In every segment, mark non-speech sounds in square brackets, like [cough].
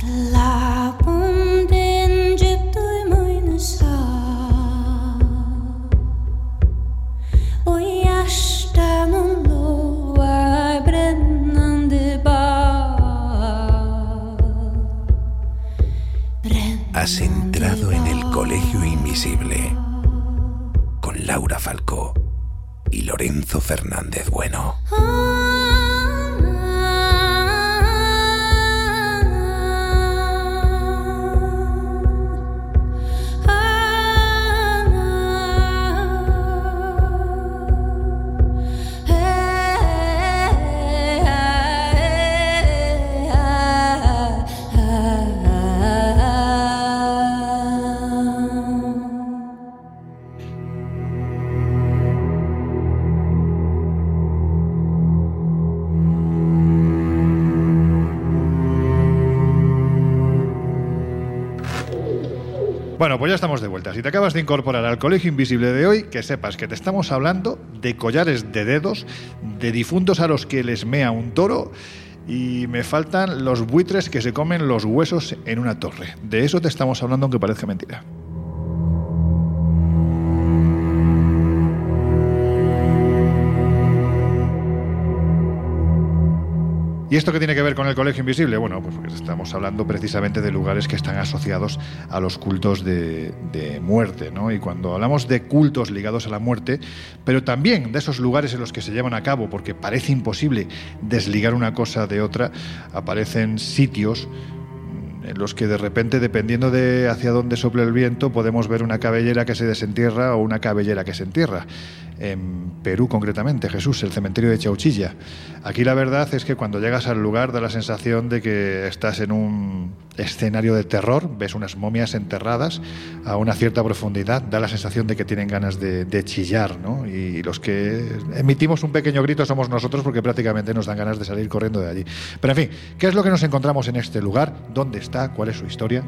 Has Pues ya estamos de vuelta. Si te acabas de incorporar al Colegio Invisible de hoy, que sepas que te estamos hablando de collares de dedos, de difuntos a los que les mea un toro y me faltan los buitres que se comen los huesos en una torre. De eso te estamos hablando aunque parezca mentira. ¿Y esto qué tiene que ver con el Colegio Invisible? Bueno, pues porque estamos hablando precisamente de lugares que están asociados a los cultos de, de, muerte, ¿no? Y cuando hablamos de cultos ligados a la muerte, pero también de esos lugares en los que se llevan a cabo, porque parece imposible desligar una cosa de otra, aparecen sitios en los que de repente, dependiendo de hacia dónde sople el viento, podemos ver una cabellera que se desentierra o una cabellera que se entierra en Perú concretamente, Jesús, el cementerio de Chauchilla. Aquí la verdad es que cuando llegas al lugar da la sensación de que estás en un escenario de terror, ves unas momias enterradas a una cierta profundidad, da la sensación de que tienen ganas de, de chillar, ¿no? Y los que emitimos un pequeño grito somos nosotros porque prácticamente nos dan ganas de salir corriendo de allí. Pero en fin, ¿qué es lo que nos encontramos en este lugar? ¿Dónde está? ¿Cuál es su historia?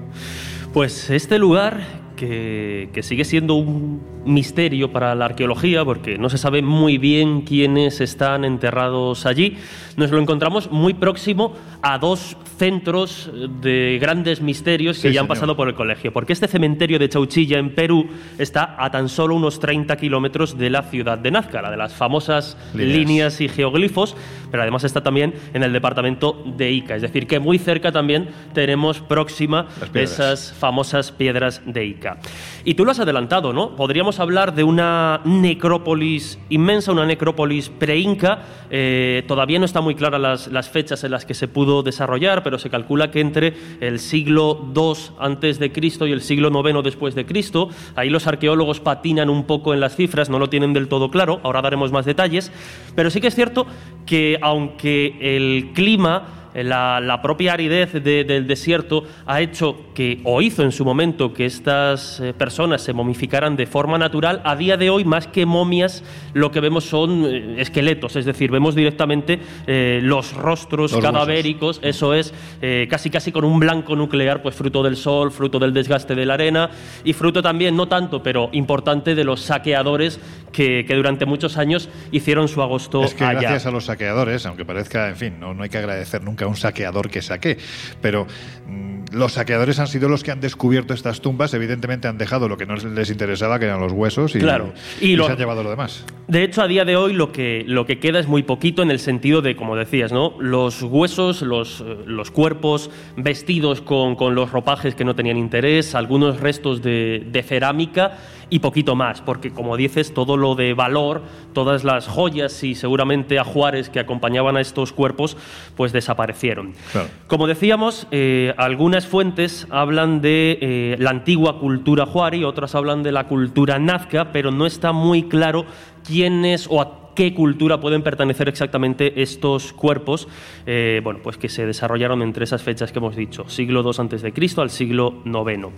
Pues este lugar que, que, sigue siendo un misterio para la arqueología porque no se sabe muy bien quiénes están enterrados allí. Nos lo encontramos muy próximo a dos centros de grandes misterios que Sí, ya han pasado por el colegio. Porque este cementerio de Chauchilla en Perú está a tan solo unos 30 kilómetros de la ciudad de Nazca, la de las famosas Líneas. líneas y geoglifos, pero además está también en el departamento de Ica. Es decir, que muy cerca también tenemos próxima esas famosas piedras de Ica. Y tú lo has adelantado, ¿no? Podríamos hablar de una necrópolis inmensa, una necrópolis pre-inca. Eh, todavía no están muy claras las, las fechas en las que se pudo desarrollar, pero se calcula que entre el siglo II antes de Cristo y el siglo IX después de Cristo. Ahí los arqueólogos patinan un poco en las cifras, no lo tienen del todo claro. Ahora daremos más detalles. Pero sí que es cierto que aunque el clima la, la propia aridez de- del desierto ha hecho que, o hizo en su momento, que estas eh, personas se momificaran de forma natural. A día de hoy, más que momias, lo que vemos son eh, esqueletos, es decir, vemos directamente eh, los rostros Los cadavéricos, eso es, eh, casi casi con un blanco nuclear, pues fruto del sol, fruto del desgaste de la arena y fruto también, no tanto, pero importante, de los saqueadores que, que durante muchos años hicieron su agosto Es que allá. gracias a los saqueadores, aunque parezca, en fin, no, no hay que agradecer nunca a un saqueador que saque, pero mm, los saqueadores han sido los que han descubierto estas tumbas, evidentemente han dejado lo que no les interesaba, que eran los huesos, y, Claro. y Y lo- se han llevado lo demás. De hecho, a día de hoy lo que, lo que queda es muy poquito en el sentido de, como decías, ¿no? los huesos, los, los cuerpos vestidos con, con los ropajes que no tenían interés, algunos restos de, de cerámica y poquito más, porque como dices, todo lo de valor, todas las joyas y seguramente ajuares que acompañaban a estos cuerpos, pues desaparecieron. Claro. Como decíamos, eh, algunas fuentes hablan de eh, la antigua cultura juari, otras hablan de la cultura nazca, pero no está muy claro quiénes o a qué cultura pueden pertenecer exactamente estos cuerpos, eh, bueno, pues que se desarrollaron entre esas fechas que hemos dicho, siglo II antes de Cristo al siglo IX.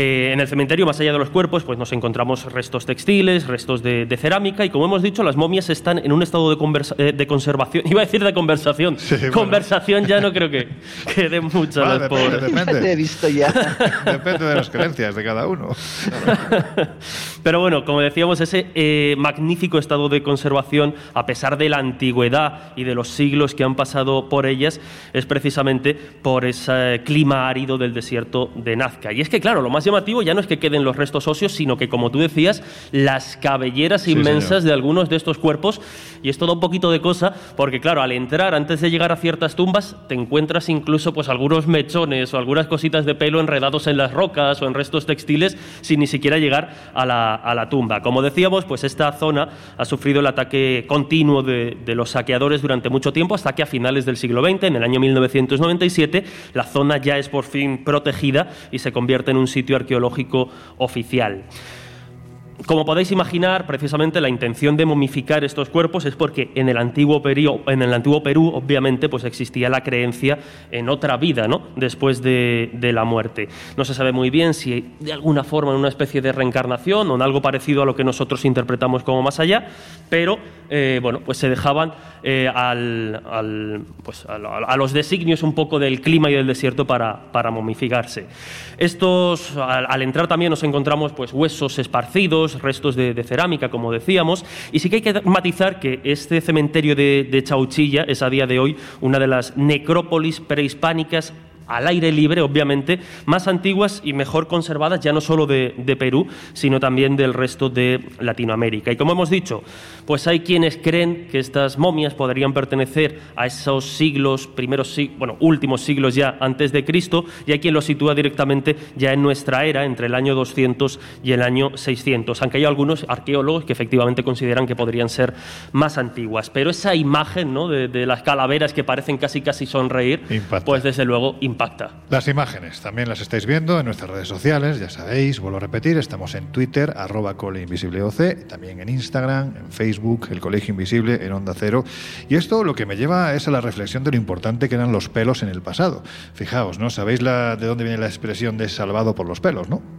Eh, en el cementerio, más allá de los cuerpos, pues nos encontramos restos textiles, restos de, cerámica y, como hemos dicho, las momias están en un estado de, eh, de conservación. [laughs] Iba a decir de conversación. conversación ya no creo que, [laughs] quede mucho. depende, depende. [laughs] he visto ya. depende de las creencias de cada uno. Pero bueno, como decíamos, ese eh, magnífico estado de conservación, a pesar de la antigüedad y de los siglos que han pasado por ellas, es precisamente por ese clima árido del desierto de Nazca. Y es que, claro, lo más llamativo ya no es que queden los restos óseos, sino que, como tú decías, las cabelleras inmensas de algunos de estos cuerpos. Y es todo un poquito de cosa, porque, claro, al entrar, antes de llegar a ciertas tumbas, te encuentras incluso pues algunos mechones o algunas cositas de pelo enredados en las rocas o en restos textiles sin ni siquiera llegar a la, a la tumba. Como decíamos, pues esta zona ha sufrido el ataque continuo de, de los saqueadores durante mucho tiempo, hasta que a finales del siglo XX, en el año 1997, la zona ya es por fin protegida y se convierte en un sitio arqueológico oficial. Como podéis imaginar, precisamente la intención de momificar estos cuerpos es porque en el antiguo Perú, en el antiguo Perú obviamente, pues existía la creencia en otra vida, ¿no? Después de, la muerte. No se sabe muy bien si de alguna forma en una especie de reencarnación o en algo parecido a lo que nosotros interpretamos como más allá, pero eh, bueno, pues se dejaban eh, al, pues a, los designios un poco del clima y del desierto para, momificarse. Estos, al, entrar también nos encontramos pues huesos esparcidos, restos de, cerámica, como decíamos, y sí que hay que matizar que este cementerio de, Chauchilla es a día de hoy una de las necrópolis prehispánicas al aire libre, obviamente, más antiguas y mejor conservadas, ya no solo de, Perú, sino también del resto de Latinoamérica. Y como hemos dicho, pues hay quienes creen que estas momias podrían pertenecer a esos siglos, primeros, bueno, últimos siglos ya antes de Cristo, y hay quien lo sitúa directamente ya en nuestra era, entre el año 200 y el año 600, aunque hay algunos arqueólogos que efectivamente consideran que podrían ser más antiguas. Pero esa imagen ¿no? de, las calaveras que parecen casi casi sonreír, pues desde luego las imágenes también las estáis viendo en nuestras redes sociales, ya sabéis, vuelvo a repetir, estamos en Twitter, arroba OC, también en Instagram, en Facebook, el Colegio Invisible, en Onda Cero. Y esto lo que me lleva es a la reflexión de lo importante que eran los pelos en el pasado. Fijaos, ¿no? ¿Sabéis de dónde viene la expresión de salvado por los pelos, no?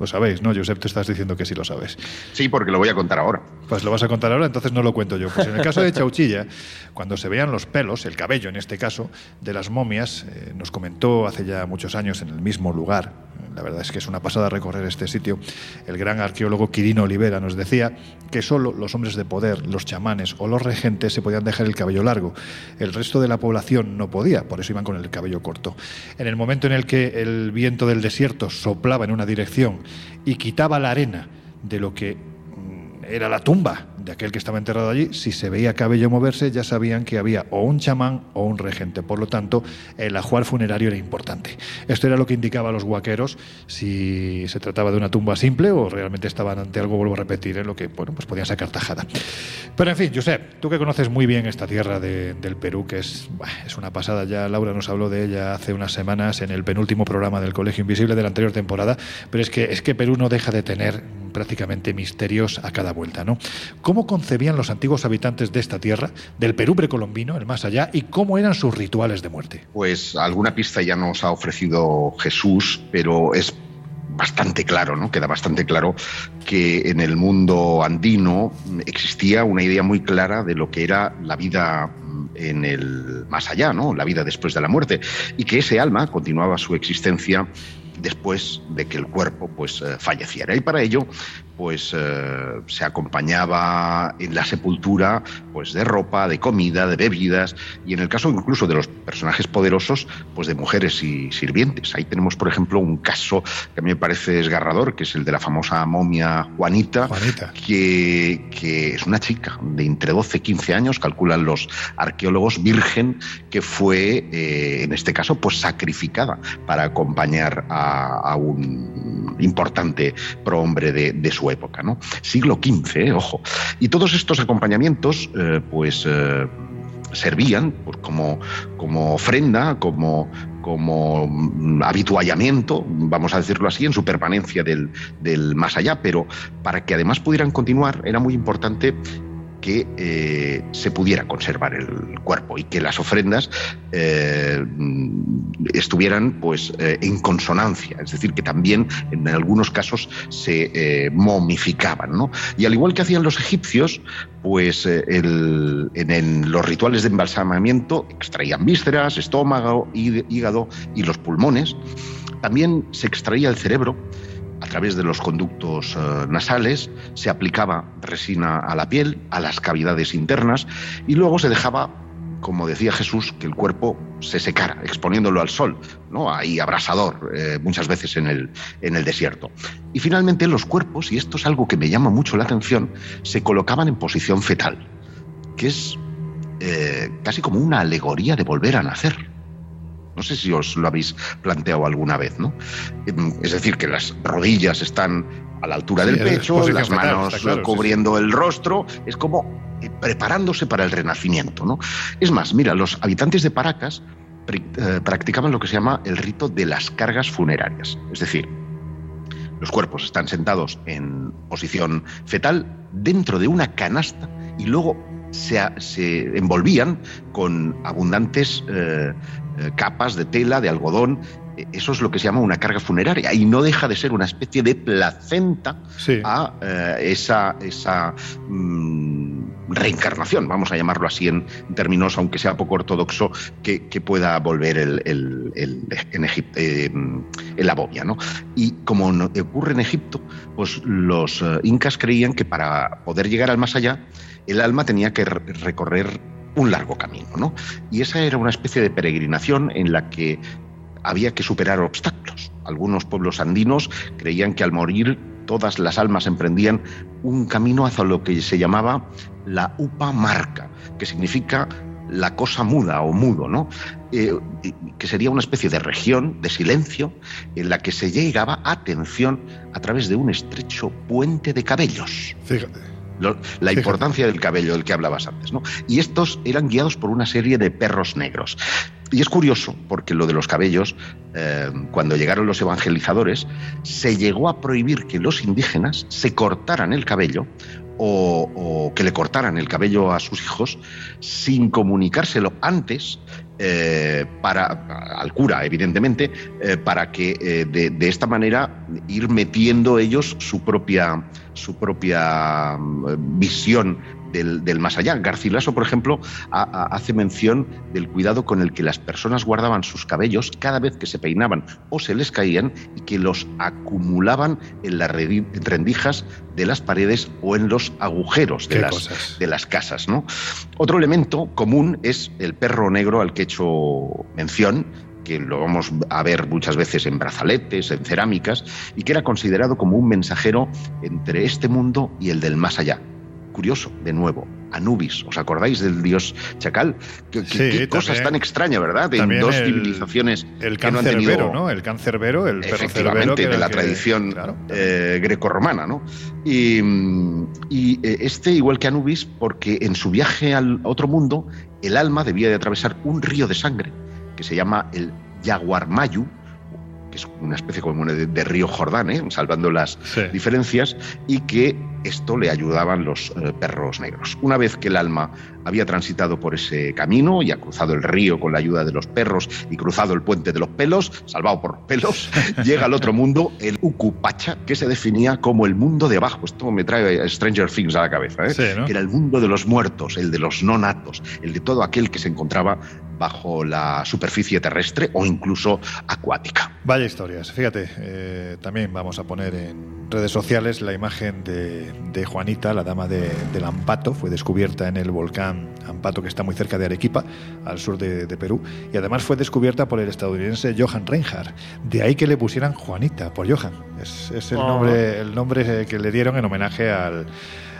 Lo sabéis, ¿no? Josep, te estás diciendo que sí lo sabes. Sí, porque lo voy a contar ahora. Pues lo vas a contar ahora, entonces no lo cuento yo. Pues en el caso de Chauchilla, cuando se veían los pelos, el cabello en este caso, de las momias, eh, nos comentó hace ya muchos años en el mismo lugar, la verdad es que es una pasada recorrer este sitio. El gran arqueólogo Quirino Olivera nos decía que solo los hombres de poder, los chamanes o los regentes se podían dejar el cabello largo. El resto de la población no podía, por eso iban con el cabello corto. En el momento en el que el viento del desierto soplaba en una dirección y quitaba la arena de lo que mm, era la tumba de aquel que estaba enterrado allí, si se veía cabello moverse, ya sabían que había o un chamán o un regente. Por lo tanto, el ajuar funerario era importante. Esto era lo que indicaba a los guaqueros si se trataba de una tumba simple o realmente estaban ante algo, vuelvo a repetir, en lo que bueno, pues podían sacar tajada. Pero en fin, Josep, tú que conoces muy bien esta tierra del Perú, que es, es una pasada, ya Laura nos habló de ella hace unas semanas en el penúltimo programa del Colegio Invisible de la anterior temporada, pero es que, es que Perú no deja de tener prácticamente misterios a cada vuelta, ¿no? cómo concebían los antiguos habitantes de esta tierra, del Perú precolombino, el más allá, y cómo eran sus rituales de muerte. Pues alguna pista ya nos ha ofrecido Jesús, pero es bastante claro, ¿no? Queda bastante claro que en el mundo andino existía una idea muy clara de lo que era la vida en el más allá, ¿no? La vida después de la muerte y que ese alma continuaba su existencia después de que el cuerpo pues eh, falleciera. Y para ello pues eh, se acompañaba en la sepultura pues de ropa, de comida, de bebidas y en el caso incluso de los personajes poderosos pues de mujeres y sirvientes. Ahí tenemos por ejemplo un caso que a mí me parece desgarrador que es el de la famosa momia Juanita, Que, que, es una chica de entre 12 y 15 años, calculan los arqueólogos, virgen que fue eh, en este caso pues sacrificada para acompañar a, un importante prohombre de, su época, ¿no? Siglo XV, eh, ojo. Y todos estos acompañamientos, eh, pues eh, servían como, como ofrenda, como, como mm, habituallamiento, vamos a decirlo así, en su permanencia del, del, más allá, pero para que además pudieran continuar era muy importante que eh, se pudiera conservar el cuerpo y que las ofrendas eh, estuvieran pues eh, en consonancia, es decir, que también en algunos casos se momificaban. ¿no? Y al igual que hacían los egipcios, pues en, los rituales de embalsamamiento extraían vísceras, estómago, hígado y los pulmones. También se extraía el cerebro a través de los conductos eh, nasales, se aplicaba resina a la piel, a las cavidades internas y luego se dejaba, como decía Jesús, que el cuerpo se secara, exponiéndolo al sol, ¿no? ahí abrasador, eh, muchas veces en el, desierto. Y finalmente los cuerpos, y esto es algo que me llama mucho la atención, se colocaban en posición fetal, que es eh, casi como una alegoría de volver a nacer. No sé si os lo habéis planteado alguna vez, ¿no? Em, es decir, que las rodillas están a la altura del pecho, las manos cubriendo el rostro, es como eh, preparándose para el renacimiento, ¿no? Es más, mira, los habitantes de Paracas eh, practicaban lo que se llama el rito de las cargas funerarias, es decir, los cuerpos están sentados en posición fetal dentro de una canasta y luego se, envolvían con abundantes eh, eh, capas de tela, de algodón. E, eso es lo que se llama una carga funeraria y no deja de ser una especie de placenta a eh, esa, esa mm, reencarnación, vamos a llamarlo así en términos, aunque sea poco ortodoxo, que, pueda volver el, en, eh, en la bobia. ¿no? Y como ocurre en Egipto, pues los incas creían que para poder llegar al más allá, el alma tenía que recorrer un largo camino, ¿no? Y esa era una especie de peregrinación en la que había que superar obstáculos. Algunos pueblos andinos creían que al morir todas las almas emprendían un camino hacia lo que se llamaba la upa marca, que significa la cosa muda o mudo, ¿no? Eh, que sería una especie de región de silencio en la que se llegaba atención a través de un estrecho puente de cabellos. Fíjate la importancia del cabello del que hablabas antes. ¿no? Y estos eran guiados por una serie de perros negros. Y es curioso, porque lo de los cabellos, eh, cuando llegaron los evangelizadores, se llegó a prohibir que los indígenas se cortaran el cabello o, que le cortaran el cabello a sus hijos sin comunicárselo antes eh, para, al cura, evidentemente, eh, para que de, esta manera ir metiendo ellos su propia, su propia mm, visión del, más allá. Garcilaso, por ejemplo, hace mención del cuidado con el que las personas guardaban sus cabellos cada vez que se peinaban o se les caían y que los acumulaban en las rendijas de las paredes o en los agujeros de, las, de las, casas. ¿no? Otro elemento común es el perro negro al que he hecho mención, que lo vamos a ver muchas veces en brazaletes, en cerámicas, y que era considerado como un mensajero entre este mundo y el del más allá. Curioso, de nuevo, Anubis, ¿os acordáis del dios chacal? Qué, cosas tan extrañas, ¿verdad? En dos civilizaciones el que no han tenido... ¿no? El cancerbero, el perro Efectivamente, de la tradición eh, grecorromana, ¿no? Y, y, eh, este, igual que Anubis, porque en su viaje al otro mundo, el alma debía de atravesar un río de sangre que se llama el Yaguarmayu, que es una especie como de, río Jordán, ¿eh? salvando las diferencias, y que esto le ayudaban los eh, perros negros. Una vez que el alma había transitado por ese camino y ha cruzado el río con la ayuda de los perros y cruzado el puente de los pelos, salvado por pelos, [laughs] llega al otro mundo, el Ukupacha, que se definía como el mundo de abajo. Esto me trae Stranger Things a la cabeza, ¿eh? que era el mundo de los muertos, el de los no natos, el de todo aquel que se encontraba bajo la superficie terrestre o incluso acuática. Vaya historias. Fíjate, eh, también vamos a poner en redes sociales la imagen de, Juanita, la dama de, del Ampato. Fue descubierta en el volcán Ampato, que está muy cerca de Arequipa, al sur de, Perú. Y además fue descubierta por el estadounidense Johan Reinhardt. De ahí que le pusieran Juanita, por Johan. Es, el, oh. nombre, el nombre que le dieron en homenaje al,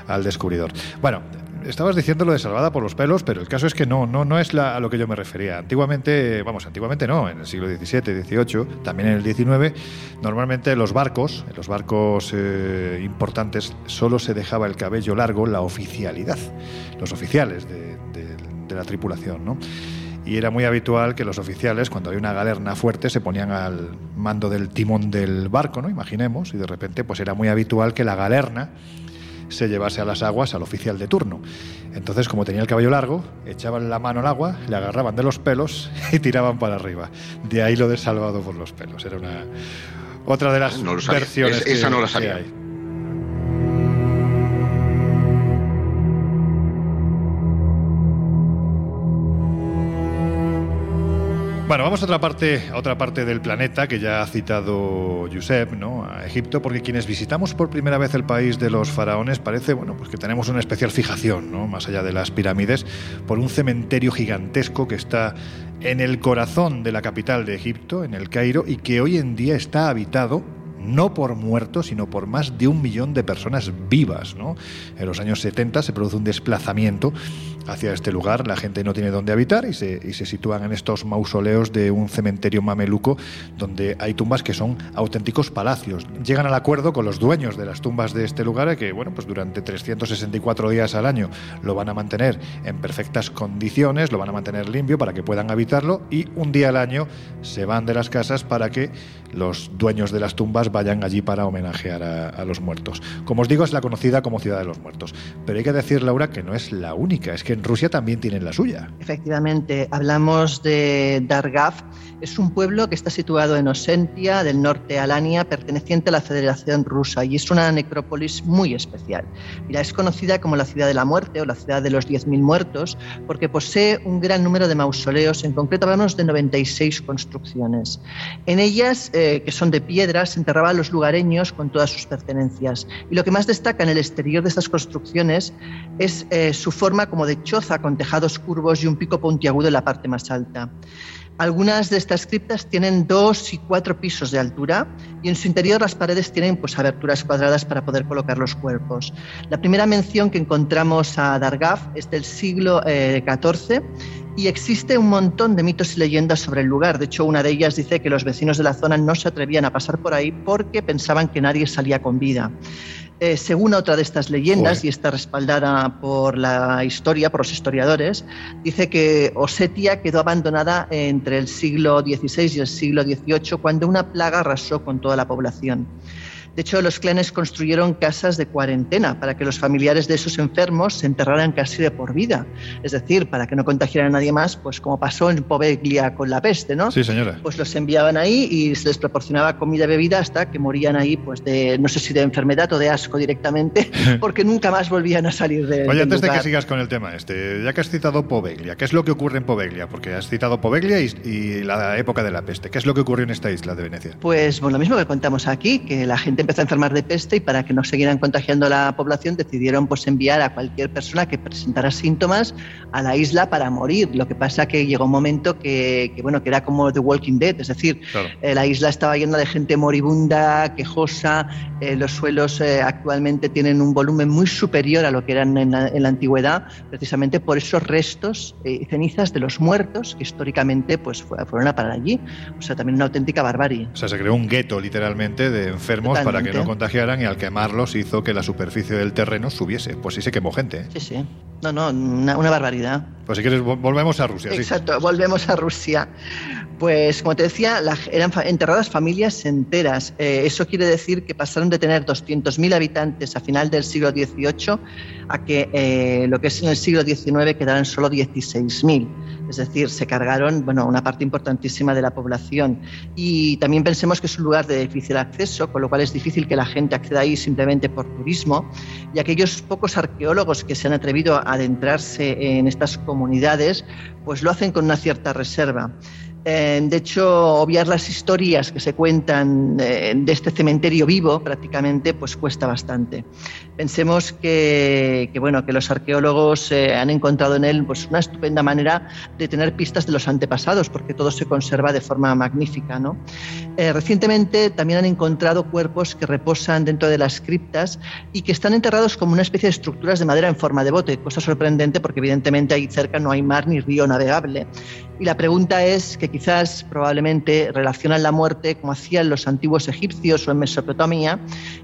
al descubridor. Bueno, estabas diciendo lo de salvada por los pelos, pero el caso es que no, no, no es a lo que yo me refería. Antiguamente, vamos, antiguamente no, en el siglo XVII, XVIII, también en el XIX, normalmente los barcos, los barcos eh, importantes, solo se dejaba el cabello largo la oficialidad, los oficiales de, la tripulación, ¿no? y era muy habitual que los oficiales, cuando había una galerna fuerte, se ponían al mando del timón del barco, ¿no? Imaginemos, y de repente, pues era muy habitual que la galerna se llevase a las aguas al oficial de turno. Entonces, como tenía el cabello largo, echaban la mano al agua, le agarraban de los pelos [laughs] y tiraban para arriba. De ahí lo de salvado por los pelos. Era una otra de las versiones. esa no la sabía. Bueno, vamos a otra parte, a otra parte del planeta que ya ha citado Josep, ¿no? A Egipto, porque quienes visitamos por primera vez el país de los faraones parece, bueno, pues que tenemos una especial fijación, ¿no? Más allá de las pirámides, por un cementerio gigantesco que está en el corazón de la capital de Egipto, en el Cairo, y que hoy en día está habitado no por muertos, sino por más de un millón de personas vivas. ¿no? En los años 70 se produce un desplazamiento hacia este lugar, la gente no tiene dónde habitar y se, y se sitúan en estos mausoleos de un cementerio mameluco donde hay tumbas que son auténticos palacios. Llegan al acuerdo con los dueños de las tumbas de este lugar que bueno, pues durante 364 días al año lo van a mantener en perfectas condiciones, lo van a mantener limpio para que puedan habitarlo y un día al año se van de las casas para que los dueños de las tumbas vayan allí para homenajear a, los muertos. Como os digo, es la conocida como Ciudad de los Muertos. Pero hay que decir, Laura, que no es la única, es que Rusia también tienen la suya. Efectivamente, hablamos de Dargav. Es un pueblo que está situado en Osentia, del norte Alania, perteneciente a la Federación Rusa, y es una necrópolis muy especial. Mira, es conocida como la ciudad de la muerte o la ciudad de los 10.000 muertos, porque posee un gran número de mausoleos, en concreto hablamos de 96 construcciones. En ellas, eh, que son de piedra, se enterraban los lugareños con todas sus pertenencias. Y lo que más destaca en el exterior de estas construcciones es eh, su forma como de choza con tejados curvos y un pico puntiagudo en la parte más alta. Algunas de estas criptas tienen dos y cuatro pisos de altura y en su interior las paredes tienen pues, aberturas cuadradas para poder colocar los cuerpos. La primera mención que encontramos a Dargaf es del siglo XIV eh, y existe un montón de mitos y leyendas sobre el lugar. De hecho, una de ellas dice que los vecinos de la zona no se atrevían a pasar por ahí porque pensaban que nadie salía con vida. Eh, según otra de estas leyendas, y está respaldada por la historia, por los historiadores, dice que Osetia quedó abandonada entre el siglo XVI y el siglo XVIII cuando una plaga arrasó con toda la población. De hecho, los clanes construyeron casas de cuarentena para que los familiares de esos enfermos se enterraran casi de por vida. Es decir, para que no contagiaran a nadie más, pues como pasó en Poveglia con la peste, ¿no? Sí, señora. Pues los enviaban ahí y se les proporcionaba comida y bebida hasta que morían ahí, pues de, no sé si de enfermedad o de asco directamente, [laughs] porque nunca más volvían a salir de. Oye, antes de que sigas con el tema este, ya que has citado Poveglia, ¿qué es lo que ocurre en Poveglia? Porque has citado Poveglia y, y la época de la peste. ¿Qué es lo que ocurrió en esta isla de Venecia? Pues bueno, lo mismo que contamos aquí, que la gente empezó a enfermar de peste y para que no siguieran contagiando a la población decidieron pues enviar a cualquier persona que presentara síntomas a la isla para morir. Lo que pasa que llegó un momento que, bueno que era como The Walking Dead, es decir, eh, la isla estaba llena de gente moribunda, quejosa, eh, los suelos eh, actualmente tienen un volumen muy superior a lo que eran en la, antigüedad, precisamente por esos restos y cenizas de los muertos que históricamente pues fueron a parar allí. O sea, también una auténtica barbarie. O sea, se creó un gueto literalmente de enfermos para que no contagiaran y al quemarlos hizo que la superficie del terreno subiese. Pues sí se quemó gente. ¿eh? Sí, sí. No, no, una, barbaridad. Pues si quieres, volvemos a Rusia. Exacto, volvemos a Rusia. Pues como te decía, eran enterradas familias enteras. Eh, eso quiere decir que pasaron de tener 200.000 habitantes a final del siglo XVIII a que eh, lo que es en el siglo XIX quedaran solo 16.000. Es decir, se cargaron bueno, una parte importantísima de la población. Y también pensemos que es un lugar de difícil acceso, con lo cual es difícil que la gente acceda ahí simplemente por turismo. Y aquellos pocos arqueólogos que se han atrevido a adentrarse en estas comunidades, pues lo hacen con una cierta reserva. Eh, de hecho, obviar las historias que se cuentan eh, de este cementerio vivo prácticamente pues cuesta bastante. Pensemos que, bueno, que los arqueólogos eh, han encontrado en él pues, una estupenda manera de tener pistas de los antepasados, porque todo se conserva de forma magnífica. ¿no? recientemente también han encontrado cuerpos que reposan dentro de las criptas y que están enterrados como una especie de estructuras de madera en forma de bote, cosa sorprendente porque evidentemente ahí cerca no hay mar ni río navegable. Y la pregunta es que quizás probablemente relacionan la muerte como hacían los antiguos egipcios o en Mesopotamia,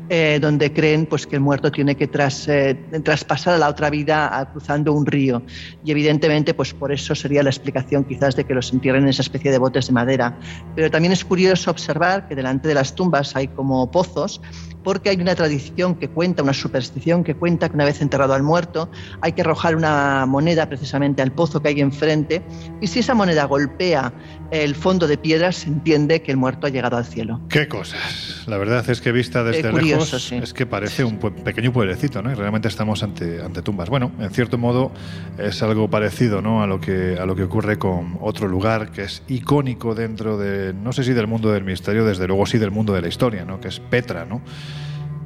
eh, donde creen pues, que el muerto tiene que tras, eh, traspasar a la otra vida cruzando un río. Y evidentemente, pues por eso sería la explicación quizás de que los entierren en esa especie de botes de madera. Pero también es curioso observar que delante de las tumbas hay como pozos porque hay una tradición que cuenta, una superstición que cuenta que una vez enterrado al muerto hay que arrojar una moneda precisamente al pozo que hay enfrente y si esa moneda golpea el fondo de piedras se entiende que el muerto ha llegado al cielo. Qué cosas. La verdad es que vista desde lejos es que parece un pequeño pueblecito, ¿no? Y realmente estamos ante, ante tumbas. Bueno, en cierto modo es algo parecido, ¿no? A lo que a lo que ocurre con otro lugar que es icónico dentro de no sé si del mundo del misterio, desde luego sí del mundo de la historia, ¿no? Que es Petra, ¿no?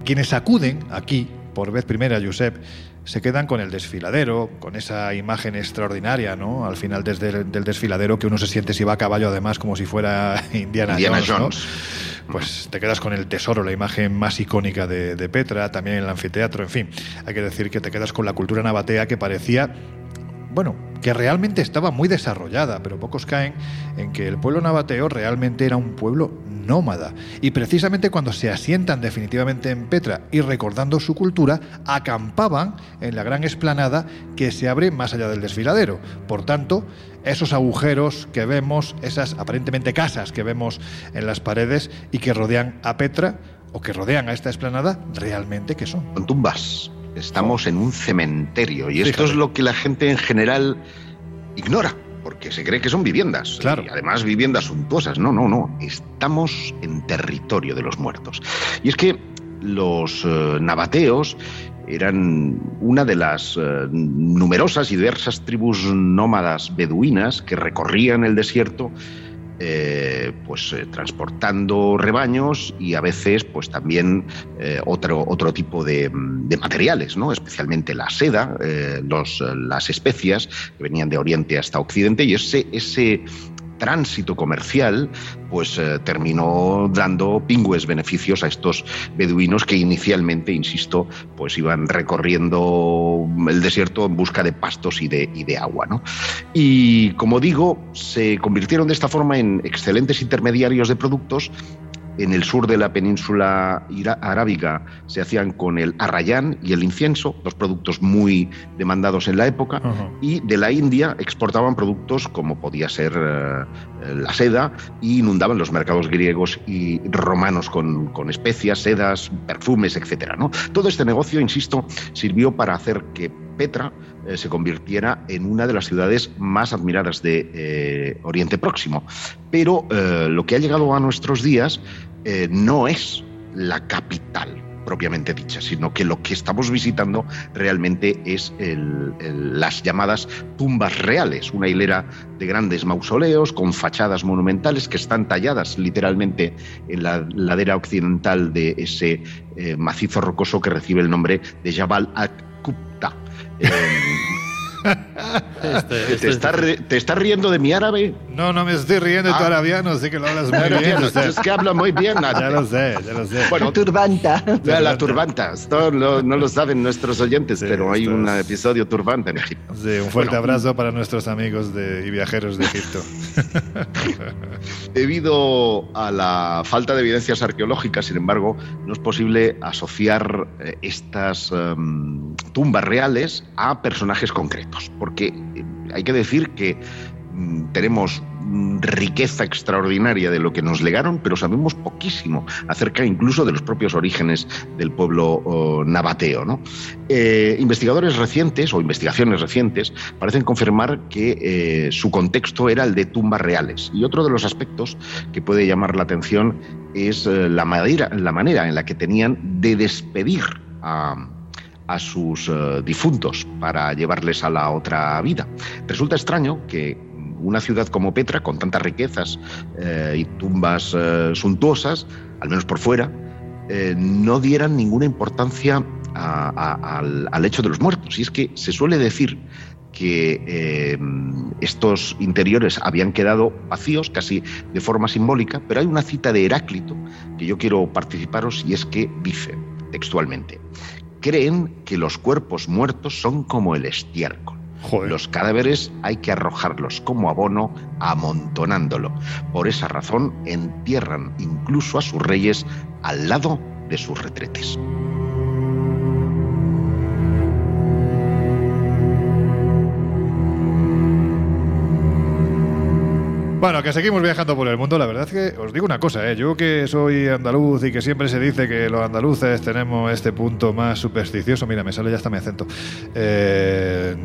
Quienes acuden aquí por vez primera, Josep, se quedan con el desfiladero, con esa imagen extraordinaria, ¿no? Al final desde del desfiladero que uno se siente si va a caballo además como si fuera [laughs] Indiana, Jones, Pues te quedas con el tesoro, la imagen más icónica de, de Petra, también el anfiteatro, en fin. Hay que decir que te quedas con la cultura nabatea que parecía bueno, que realmente estaba muy desarrollada, pero pocos caen en que el pueblo nabateo realmente era un pueblo nómada. Y precisamente cuando se asientan definitivamente en Petra y recordando su cultura, acampaban en la gran explanada que se abre más allá del desfiladero. Por tanto, esos agujeros que vemos, esas aparentemente casas que vemos en las paredes y que rodean a Petra o que rodean a esta explanada, realmente ¿qué son? Son tumbas. Estamos en un cementerio y esto es lo que la gente en general ignora porque se cree que son viviendas. Claro. Y además viviendas suntuosas. No, no, no. Estamos en territorio de los muertos. Y es que los eh, nabateos eran una de las eh, numerosas y diversas tribus nómadas beduinas que recorrían el desierto eh, pues eh, transportando rebaños y a veces pues también eh, otro, otro tipo de, materiales, ¿no? especialmente la seda, los, las especias que venían de Oriente hasta Occidente y ese, ese tránsito comercial, pues eh, terminó dando pingües beneficios a estos beduinos que inicialmente, insisto, pues iban recorriendo el desierto en busca de pastos y de, y de agua. ¿no? Y como digo, se convirtieron de esta forma en excelentes intermediarios de productos en el sur de la península arábiga se hacían con el arrayán y el incienso, dos productos muy demandados en la época, y de la India exportaban productos como podía ser eh, la seda y inundaban los mercados griegos y romanos con, especias, sedas, perfumes, etc. ¿no? Todo este negocio, insisto, sirvió para hacer que Petra eh, se convirtiera en una de las ciudades más admiradas de eh, Oriente Próximo. Pero lo que ha llegado a nuestros días eh, no es la capital propiamente dicha, sino que lo que estamos visitando realmente es las llamadas tumbas reales, una hilera de grandes mausoleos con fachadas monumentales que están talladas literalmente en la ladera occidental de ese eh, macizo rocoso que recibe el nombre de Jabal al-Qubta. [laughs] Este, ¿Te, este está ¿Te estás riendo de mi árabe? No, no me estoy riendo de tu ah. arabiano, sé que lo hablas muy bien. Es que habla muy bien. Ya lo sé, ya lo sé. Bueno, la turbanta. La, turbanta. Esto no, lo saben nuestros oyentes, pero hay un episodio turbante en Egipto. Sí, un fuerte abrazo para nuestros amigos de, y viajeros de Egipto. [laughs] Debido a la falta de evidencias arqueológicas, sin embargo, no es posible asociar eh, estas em, tumbas reales a personajes concretos, porque eh, hay que decir que mm, tenemos riqueza extraordinaria de lo que nos legaron, pero sabemos poquísimo acerca incluso de los propios orígenes del pueblo nabateo. ¿no? Eh, investigadores recientes o investigaciones recientes parecen confirmar que eh, su contexto era el de tumbas reales. Y otro de los aspectos que puede llamar la atención es la, la manera en la que tenían de despedir a a sus eh, difuntos para llevarles a la otra vida. Resulta extraño que una ciudad como Petra, con tantas riquezas eh, y tumbas eh, suntuosas, al menos por fuera, no dieran ninguna importancia al, hecho de los muertos. Y es que se suele decir que estos interiores habían quedado vacíos, casi de forma simbólica, pero hay una cita de Heráclito que yo quiero participaros y es que dice textualmente, creen que los cuerpos muertos son como el estiércol. Los cadáveres hay que arrojarlos como abono amontonándolo. Por esa razón entierran incluso a sus reyes al lado de sus retretes. Bueno, que seguimos viajando por el mundo. La verdad es que os digo una cosa, ¿eh? yo que soy andaluz y que siempre se dice que los andaluces tenemos este punto más supersticioso. Mira, me sale ya hasta mi acento. Eh,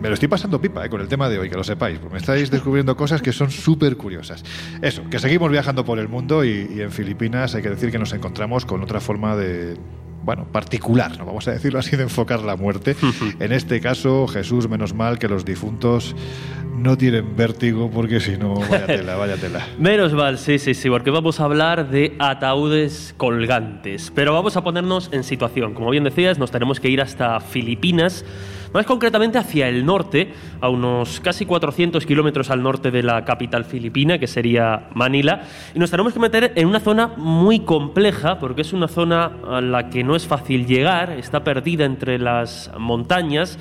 me lo estoy pasando pipa eh, con el tema de hoy, que lo sepáis, porque me estáis descubriendo cosas que son súper curiosas. Eso, que seguimos viajando por el mundo y, y en Filipinas hay que decir que nos encontramos con otra forma de, bueno, particular, ¿no? vamos a decirlo así, de enfocar la muerte. [laughs] en este caso, Jesús, menos mal que los difuntos no tienen vértigo, porque si no, vaya tela, vaya tela. [laughs] Menos mal, sí, sí, sí, porque vamos a hablar de ataúdes colgantes. Pero vamos a ponernos en situación. Como bien decías, nos tenemos que ir hasta Filipinas más concretamente hacia el norte, a unos casi 400 kilómetros al norte de la capital filipina, que sería Manila, y nos tenemos que meter en una zona muy compleja, porque es una zona a la que no es fácil llegar, está perdida entre las montañas,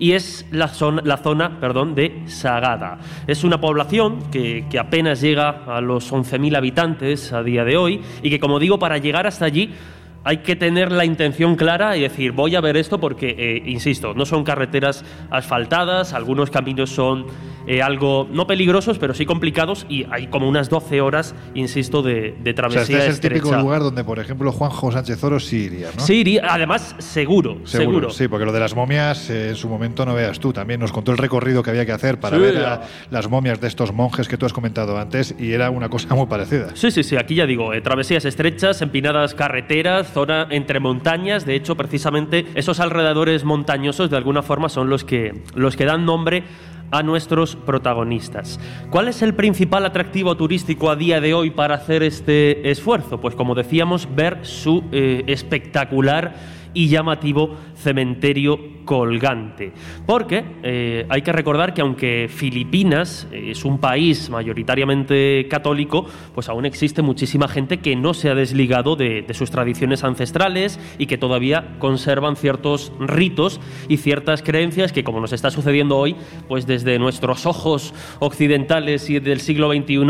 y es la zona, perdón, de Sagada. Es una población que, que apenas llega a los 11.000 habitantes a día de hoy y que, como digo, para llegar hasta allí hay que tener la intención clara y decir, voy a ver esto porque, eh, insisto, no son carreteras asfaltadas, algunos caminos son eh, algo, no peligrosos, pero sí complicados y hay como unas 12 horas, insisto, de, de O sea, travesía este es el típico lugar donde, por ejemplo, Juanjo Sánchez Oro sí iría, ¿no? Sí, iría- además, seguro, seguro. Sí, porque lo de las momias eh, en su momento no veas tú. También nos contó el recorrido que había que hacer para Sí, ver a las momias de estos monjes que tú has comentado antes y era una cosa muy parecida. Sí, sí, sí, aquí ya digo, eh, travesías estrechas, empinadas carreteras, zona entre montañas. De hecho, precisamente esos alrededores montañosos de alguna forma son los que, los que dan nombre a nuestros protagonistas. ¿Cuál es el principal atractivo turístico a día de hoy para hacer este esfuerzo? Pues como decíamos, ver su eh, espectacular y llamativo cementerio colgante. Porque eh, hay que recordar que aunque Filipinas eh, es un país mayoritariamente católico, pues aún existe muchísima gente que no se ha desligado de, de sus tradiciones ancestrales y que todavía conservan ciertos ritos y ciertas creencias que, como nos está sucediendo hoy, pues desde nuestros ojos occidentales y del siglo XXI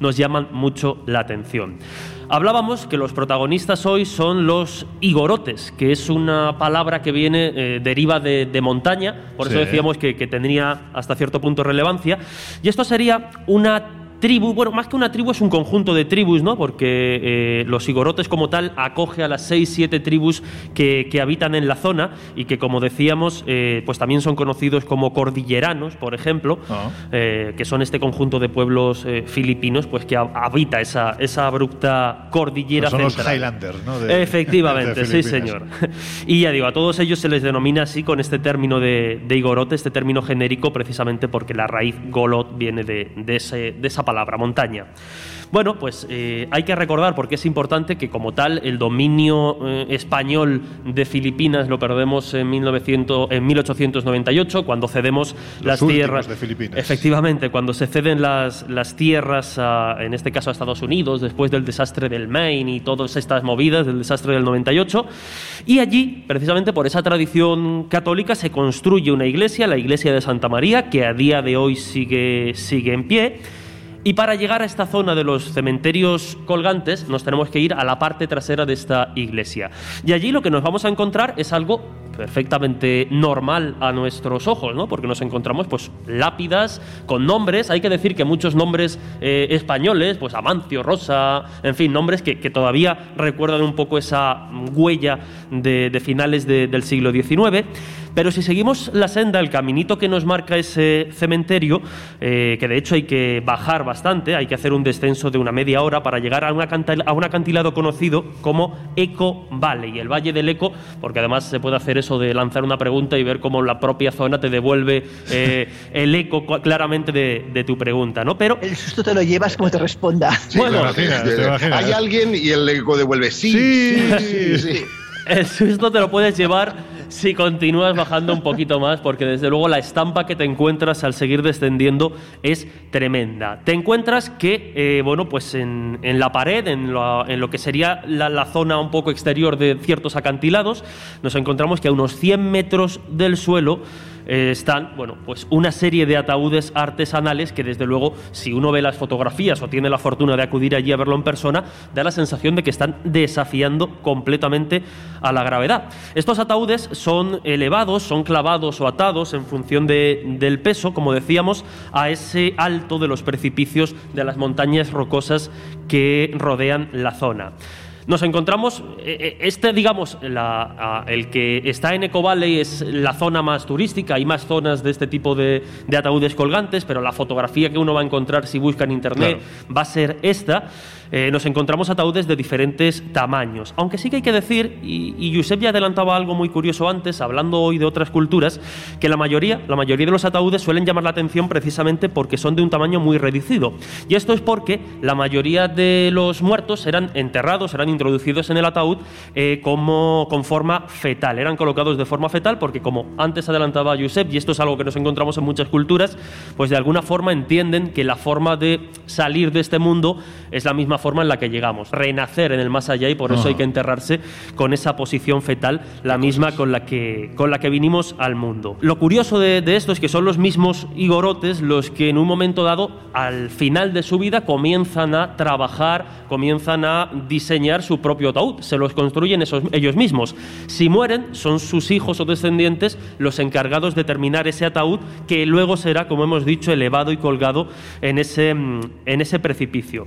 nos llaman mucho la atención. Hablábamos que los protagonistas hoy son los igorotes, que es una palabra que viene, eh, deriva de, de montaña, por eso decíamos que, que tendría hasta cierto punto relevancia. Y esto sería una tribu, bueno, más que una tribu es un conjunto de tribus, ¿no? Porque eh, los igorotes como tal acoge a las seis, siete tribus que, que habitan en la zona y que, como decíamos, eh, pues también son conocidos como cordilleranos, por ejemplo, Ah. eh, que son este conjunto de pueblos eh, filipinos, pues que ha- habita esa, esa abrupta cordillera Son los central. Highlanders, ¿no? De- Efectivamente, [laughs] de sí, señor. [laughs] Y ya digo, a todos ellos se les denomina así con este término de, de igorote, este término genérico, precisamente porque la raíz golot viene de, de ese- de esa palabra, montaña. Bueno, pues eh, hay que recordar, porque es importante, que como tal el dominio eh, español de Filipinas lo perdemos en, 1900, en 1898, cuando cedemos Los las tierras. de Filipinas. Efectivamente, cuando se ceden las, las tierras, a- en este caso a Estados Unidos, después del desastre del Maine y todas estas movidas del desastre del 98. Y allí, precisamente por esa tradición católica, se construye una iglesia, la iglesia de Santa María, que a día de hoy sigue, sigue en pie. Y para llegar a esta zona de los cementerios colgantes nos tenemos que ir a la parte trasera de esta iglesia. Y allí lo que nos vamos a encontrar es algo perfectamente normal a nuestros ojos, ¿no? Porque nos encontramos pues lápidas con nombres, hay que decir que muchos nombres eh, españoles, pues Amancio, Rosa, en fin, nombres que, que todavía recuerdan un poco esa huella de, finales de- del siglo XIX. Pero si seguimos la senda, el caminito que nos marca ese cementerio, eh, que de hecho hay que bajar bastante, hay que hacer un descenso de una media hora para llegar a, una cantal- a un acantilado conocido como Eco Valley, el Valle del Eco, porque además se puede hacer eso de lanzar una pregunta y ver cómo la propia zona te devuelve eh, [laughs] el eco claramente de, de tu pregunta, ¿no? Pero El susto te lo llevas como te responda. [laughs] Bueno, te imaginas, te imaginas. hay alguien y el eco devuelve sí, Sí. sí, sí, sí. [laughs] El susto te lo puedes llevar si continúas bajando un poquito más, porque desde luego la estampa que te encuentras al seguir descendiendo es tremenda. Te encuentras que, eh, bueno, pues en, la pared, en lo, en lo que sería la, la zona un poco exterior de ciertos acantilados, nos encontramos que a unos 100 metros del suelo eh, están, bueno, pues una serie de ataúdes artesanales que desde luego, si uno ve las fotografías o tiene la fortuna de acudir allí a verlo en persona, da la sensación de que están desafiando completamente a la gravedad. Estos ataúdes son elevados, son clavados o atados en función del peso, como decíamos, a ese alto de los precipicios de las montañas rocosas que rodean la zona nos encontramos, eh, eh, este digamos, el que está en Eco Valley es la zona más turística, hay más zonas de este tipo de, ataúdes colgantes, pero la fotografía que uno va a encontrar si busca en internet va a ser esta. Eh, nos encontramos ataúdes de diferentes tamaños. Aunque sí que hay que decir, y, y Josep ya adelantaba algo muy curioso antes, hablando hoy de otras culturas, que la mayoría, la mayoría de los ataúdes suelen llamar la atención precisamente porque son de un tamaño muy reducido. Y esto es porque la mayoría de los muertos eran enterrados, eran introducidos en el ataúd eh, como con forma fetal. Eran colocados de forma fetal porque, como antes adelantaba Josep, y esto es algo que nos encontramos en muchas culturas, pues de alguna forma entienden que la forma de salir de este mundo es la misma forma en la que llegamos, renacer en el más allá y por eso hay que enterrarse con esa posición fetal, la misma con la que, con la que vinimos al mundo. Lo curioso de, esto es que son los mismos igorotes los que en un momento dado, al final de su vida, comienzan a trabajar, comienzan a diseñar su propio ataúd, se los construyen esos, ellos mismos. Si mueren, son sus hijos o descendientes los encargados de terminar ese ataúd que luego será, como hemos dicho, elevado y colgado en ese, en ese precipicio.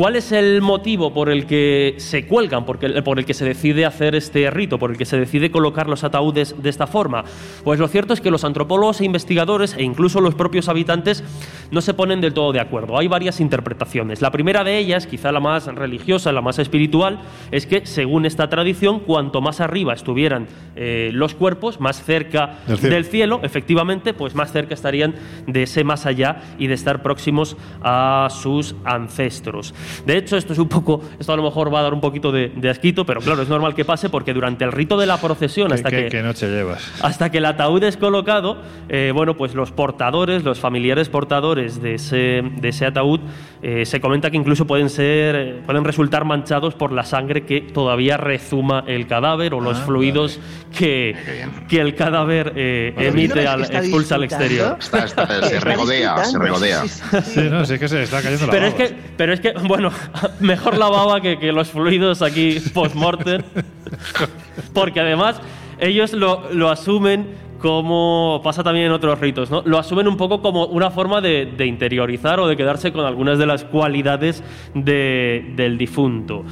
¿Cuál es el motivo por el que se cuelgan, por el que se decide hacer este rito, por el que se decide colocar los ataúdes de esta forma? Pues lo cierto es que los antropólogos e investigadores e incluso los propios habitantes no se ponen del todo de acuerdo. Hay varias interpretaciones. La primera de ellas, quizá la más religiosa, la más espiritual, es que según esta tradición, cuanto más arriba estuvieran eh, los cuerpos, más cerca del cielo. efectivamente, pues más cerca estarían de ese más allá y de estar próximos a sus ancestros. De hecho, esto es un poco, esto a lo mejor va a dar un poquito de, asquito, pero claro, es normal que pase porque durante el rito de la procesión, hasta que, llevas? hasta que el ataúd es colocado, eh, bueno, pues los portadores, los familiares portadores de ese, de ese ataúd, eh, se comenta que incluso pueden ser, eh, pueden resultar manchados por la sangre que todavía rezuma el cadáver o los ah, fluidos que, que el cadáver emite, al, expulsa al exterior. se regodea, se regodea. Sí, no, sí que se está cayendo la pero es que, pero es que, [laughs] bueno, [laughs] mejor la baba que, los fluidos aquí post-mortem. Porque además ellos lo, lo, asumen como pasa también en otros ritos, ¿no? Lo asumen un poco como una forma de, interiorizar o de quedarse con algunas de las cualidades de, del difunto.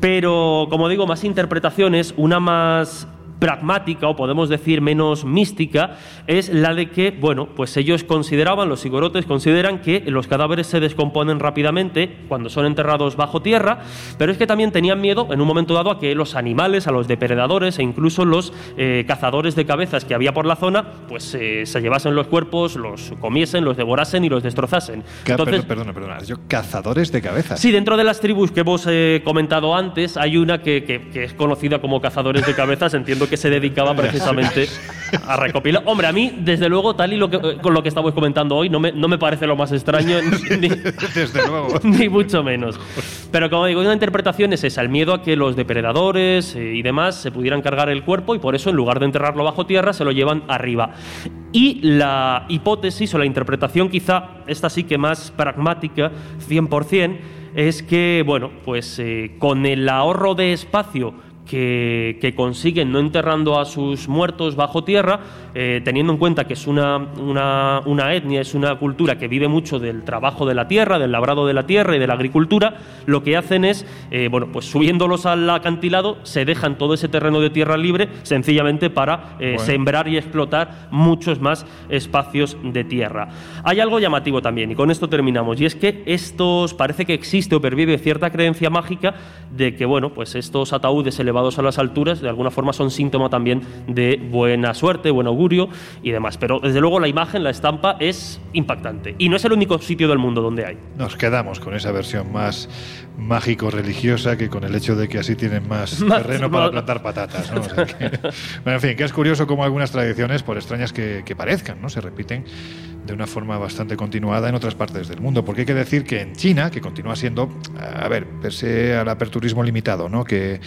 Pero, como digo, más interpretaciones, una más pragmática o podemos decir menos mística es la de que, bueno, pues ellos consideraban, los sigorotes consideran que los cadáveres se descomponen rápidamente cuando son enterrados bajo tierra, pero es que también tenían miedo en un momento dado a que los animales, a los depredadores e incluso los eh, cazadores de cabezas que había por la zona, pues eh, se llevasen los cuerpos, los comiesen, los devorasen y los destrozasen. Entonces, perdona, perdona, yo cazadores de cabezas. Sí, dentro de las tribus que hemos eh, comentado antes, hay una que, que es conocida como cazadores de cabezas, [laughs] entiendo que se dedicaba precisamente a recopilar. Hombre, a mí, desde luego, tal y lo que, con lo que estamos comentando hoy, no me, no me parece lo más extraño, [laughs] ni, desde luego. [laughs] ni mucho menos. Pero como digo, una interpretación es esa, el miedo a que los depredadores eh, y demás se pudieran cargar el cuerpo y por eso, en lugar de enterrarlo bajo tierra, se lo llevan arriba. Y la hipótesis o la interpretación, quizá esta sí que más pragmática, 100%, es que, bueno, pues eh, con el ahorro de espacio que, consiguen no enterrando a sus muertos bajo tierra, eh, teniendo en cuenta que es una, una, etnia, es una cultura que vive mucho del trabajo de la tierra, del labrado de la tierra y de la agricultura, lo que hacen es, eh, bueno, pues subiéndolos al acantilado, se dejan todo ese terreno de tierra libre sencillamente para eh, sembrar y explotar muchos más espacios de tierra. Hay algo llamativo también, y con esto terminamos, y es que estos, parece que existe o pervive cierta creencia mágica de que, bueno, pues estos ataúdes se a las alturas, de alguna forma son síntoma también de buena suerte, buen augurio y demás. Pero desde luego la imagen, la estampa es impactante. Y no es el único sitio del mundo donde hay. Nos quedamos con esa versión más mágico-religiosa que con el hecho de que así tienen más, [laughs] terreno para plantar patatas. [laughs] bueno, en fin, que es curioso cómo algunas tradiciones, por extrañas que, que parezcan, ¿no? se repiten de una forma bastante continuada en otras partes del mundo. Porque hay que decir que en China, que continúa siendo, a ver, pese al aperturismo limitado, ¿no? que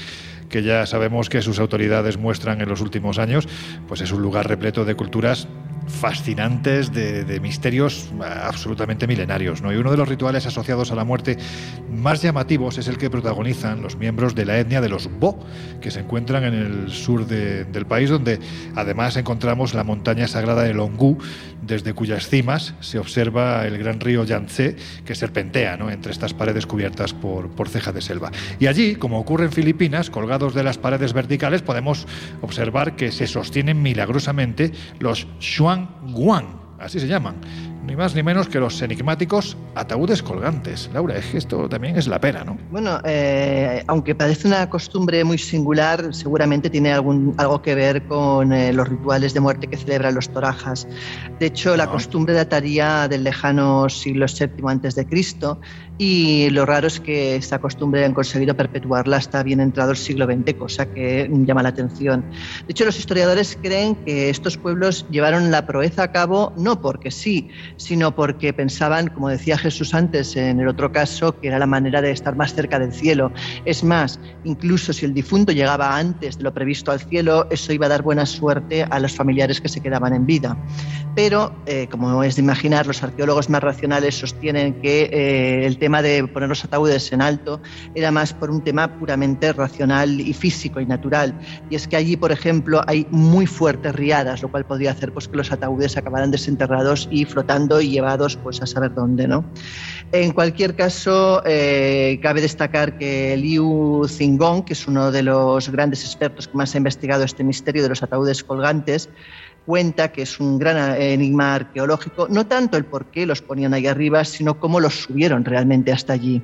que ya sabemos que sus autoridades muestran en los últimos años, pues es un lugar repleto de culturas fascinantes de, misterios absolutamente milenarios. ¿no? Y uno de los rituales asociados a la muerte más llamativos es el que protagonizan los miembros de la etnia de los Bo, que se encuentran en el sur del país, donde además encontramos la montaña sagrada de Longu, desde cuyas cimas se observa el gran río Yangtze, que serpentea entre estas paredes cubiertas por, por ceja de selva. Y allí, como ocurre en Filipinas, colgados de las paredes verticales, podemos observar que se sostienen milagrosamente los Xuan Guan, así se llaman, ni más ni menos que los enigmáticos ataúdes colgantes. Laura, es que esto también es la pena, ¿no? Bueno, eh, aunque parece una costumbre muy singular, seguramente tiene algún, algo que ver con eh, los rituales de muerte que celebran los torajas. De hecho, la ah. costumbre dataría del lejano siglo VII Cristo y lo raro es que esta costumbre han conseguido perpetuarla hasta bien entrado el siglo XX, cosa que llama la atención. De hecho, los historiadores creen que estos pueblos llevaron la proeza a cabo no porque sí, sino porque pensaban, como decía Jesús antes en el otro caso, que era la manera de estar más cerca del cielo. Es más, incluso si el difunto llegaba antes de lo previsto al cielo, eso iba a dar buena suerte a los familiares que se quedaban en vida. Pero, eh, como es de imaginar, los arqueólogos más racionales sostienen que eh, el tema de poner los ataúdes en alto era más por un tema puramente racional y físico y natural. Y es que allí, por ejemplo, hay muy fuertes riadas, lo cual podría hacer pues, que los ataúdes acabaran desenterrados y flotando y llevados pues, a saber dónde. ¿no? En cualquier caso, eh, cabe destacar que Liu Xingong, que es uno de los grandes expertos que más ha investigado este misterio de los ataúdes colgantes, cuenta que es un gran enigma arqueológico, no tanto el por qué los ponían ahí arriba, sino cómo los subieron realmente hasta allí.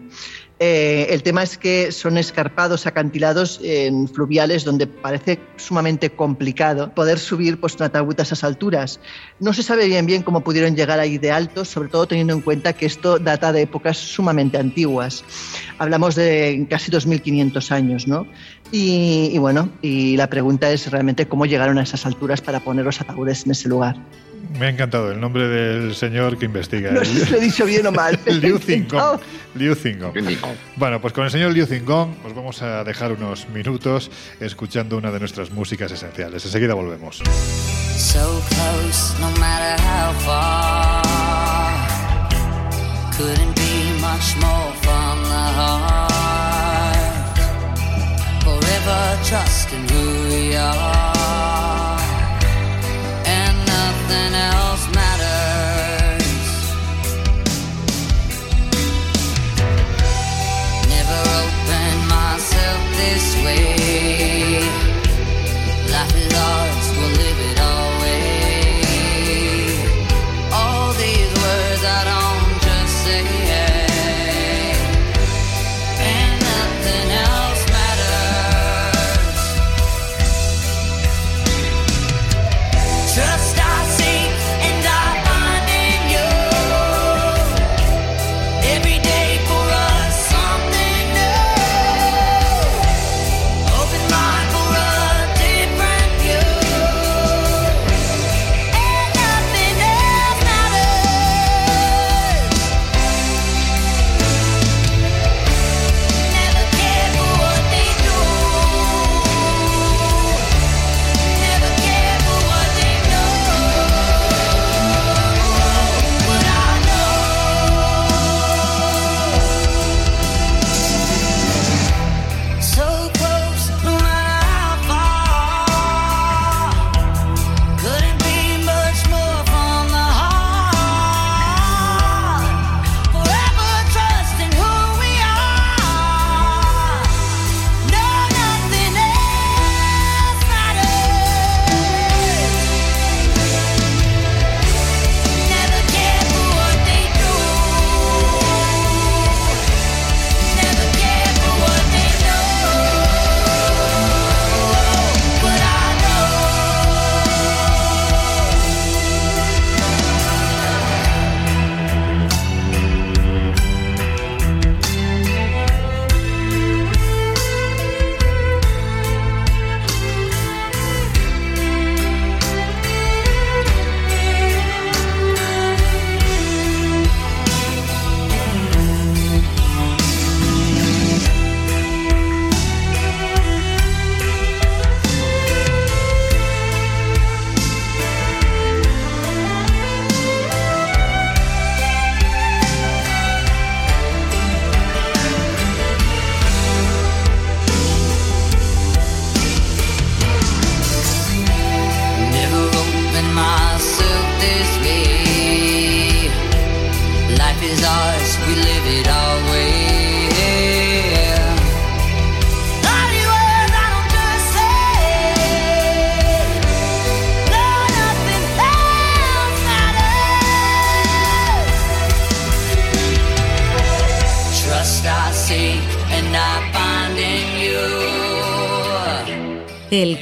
Eh, el tema es que son escarpados, acantilados en fluviales donde parece sumamente complicado poder subir pues, un ataúd a esas alturas. No se sabe bien bien cómo pudieron llegar ahí de alto, sobre todo teniendo en cuenta que esto data de épocas sumamente antiguas. Hablamos de casi 2.500 años, ¿no? Y, y bueno, y la pregunta es realmente cómo llegaron a esas alturas para poner los ataúdes en ese lugar. Me ha encantado el nombre del señor que investiga. No sé si lo he dicho bien o mal. [laughs] Liu Zingong. Liu Zingong. Bueno, pues con el señor Liu Zingong os vamos a dejar unos minutos escuchando una de nuestras músicas esenciales. Enseguida volvemos. So close, no matter how far. Couldn't be much more from the heart. Forever trusting who we are. Nothing else matters. Never opened myself this way.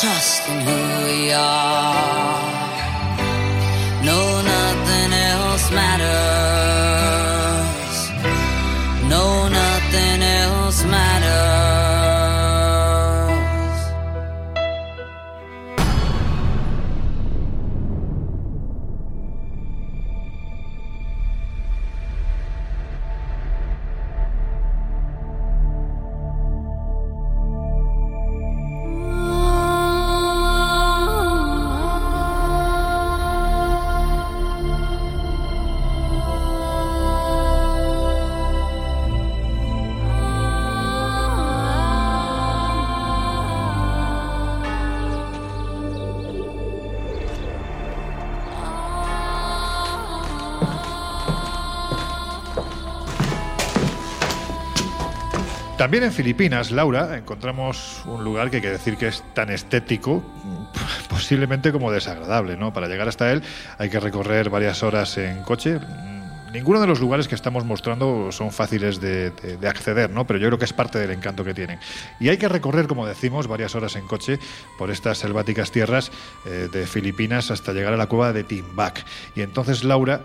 Trust in who we are. También en Filipinas, Laura, encontramos un lugar que hay que decir que es tan estético, [laughs] posiblemente como desagradable, ¿no? Para llegar hasta él hay que recorrer varias horas en coche. Ninguno de los lugares que estamos mostrando son fáciles de, acceder, ¿no? Pero yo creo que es parte del encanto que tienen. Y hay que recorrer, como decimos, varias horas en coche por estas selváticas tierras eh, de Filipinas hasta llegar a la cueva de Timbac. Y entonces Laura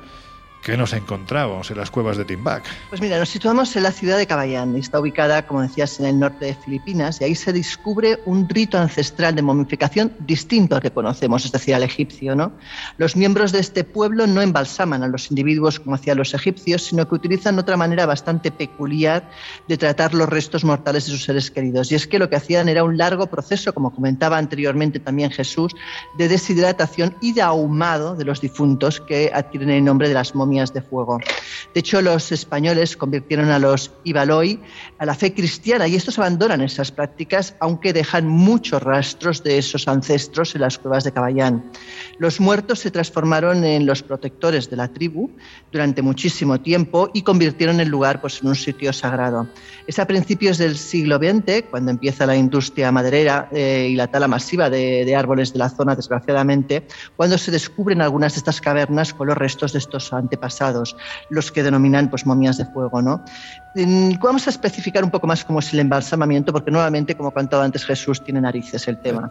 ¿Qué nos encontramos en las cuevas de Timbac? Pues mira, nos situamos en la ciudad de Cabayán. Está ubicada, como decías, en el norte de Filipinas y ahí se descubre un rito ancestral de momificación distinto al que conocemos, es decir, al egipcio. ¿no? Los miembros de este pueblo no embalsaman a los individuos como hacían los egipcios, sino que utilizan otra manera bastante peculiar de tratar los restos mortales de sus seres queridos. Y es que lo que hacían era un largo proceso, como comentaba anteriormente también Jesús, de deshidratación y de ahumado de los difuntos que adquieren el nombre de las momias de fuego. De hecho, los españoles convirtieron a los Ibaloi a la fe cristiana y estos abandonan esas prácticas, aunque dejan muchos rastros de esos ancestros en las cuevas de Caballán. Los muertos se transformaron en los protectores de la tribu durante muchísimo tiempo y convirtieron el lugar pues, en un sitio sagrado. Es a principios del siglo XX, cuando empieza la industria maderera eh, y la tala masiva de, de árboles de la zona, desgraciadamente, cuando se descubren algunas de estas cavernas con los restos de estos antepasados pasados, los que denominan pues, momias de fuego. ¿no? Vamos a especificar un poco más cómo es el embalsamamiento, porque nuevamente, como contaba antes Jesús, tiene narices el tema.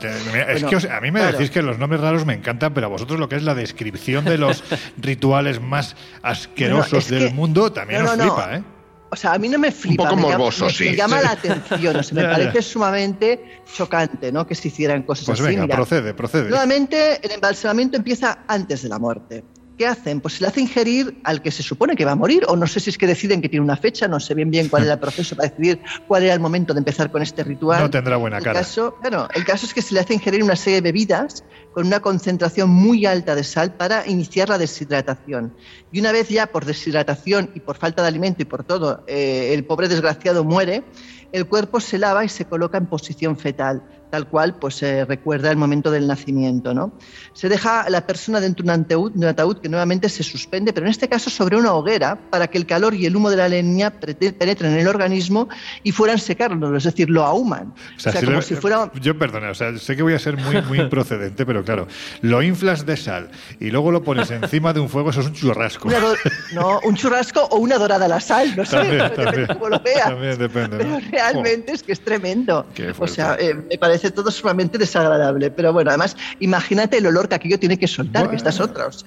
Es que a mí me decís que los nombres raros me encantan, pero a vosotros lo que es la descripción de los [laughs] rituales más asquerosos del mundo también os flipa, ¿eh? O sea, a mí no me flipa. Un poco morboso, me, sí. Me llama la atención, o sea, me [laughs] parece sumamente chocante, ¿no? Que se hicieran cosas pues así. Pues venga, procede, procede. Nuevamente, el embalsamamiento empieza antes de la muerte. ¿Qué hacen? Pues se le hace ingerir al que se supone que va a morir, o no sé si es que deciden que tiene una fecha, no sé bien bien cuál era el proceso para decidir cuál era el momento de empezar con este ritual. No tendrá buena cara. El caso, bueno, el caso es que se le hace ingerir una serie de bebidas con una concentración muy alta de sal para iniciar la deshidratación. Y una vez ya por deshidratación y por falta de alimento y por todo, eh, el pobre desgraciado muere, el cuerpo se lava y se coloca en posición fetal tal cual pues se recuerda el momento del nacimiento. ¿no? Se deja a la persona dentro de un ataúd, de un ataúd que nuevamente se suspende, pero en este caso sobre una hoguera, para que el calor y el humo de la leña penetren en el organismo y fueran secarlo, es decir, lo ahuman. O sea, como si fuera... Yo, perdona, o sea, sé que voy a ser muy, muy [laughs] improcedente, pero claro, lo inflas de sal y luego lo pones encima de un fuego, eso es un churrasco. no, un churrasco o una dorada a la sal, no sé, también, [laughs] depende cómo lo veas. También depende. Pero realmente es que es tremendo. O sea, eh, me parece todo sumamente desagradable. Pero bueno, además, imagínate el olor que aquello tiene que soltar, que estas otras.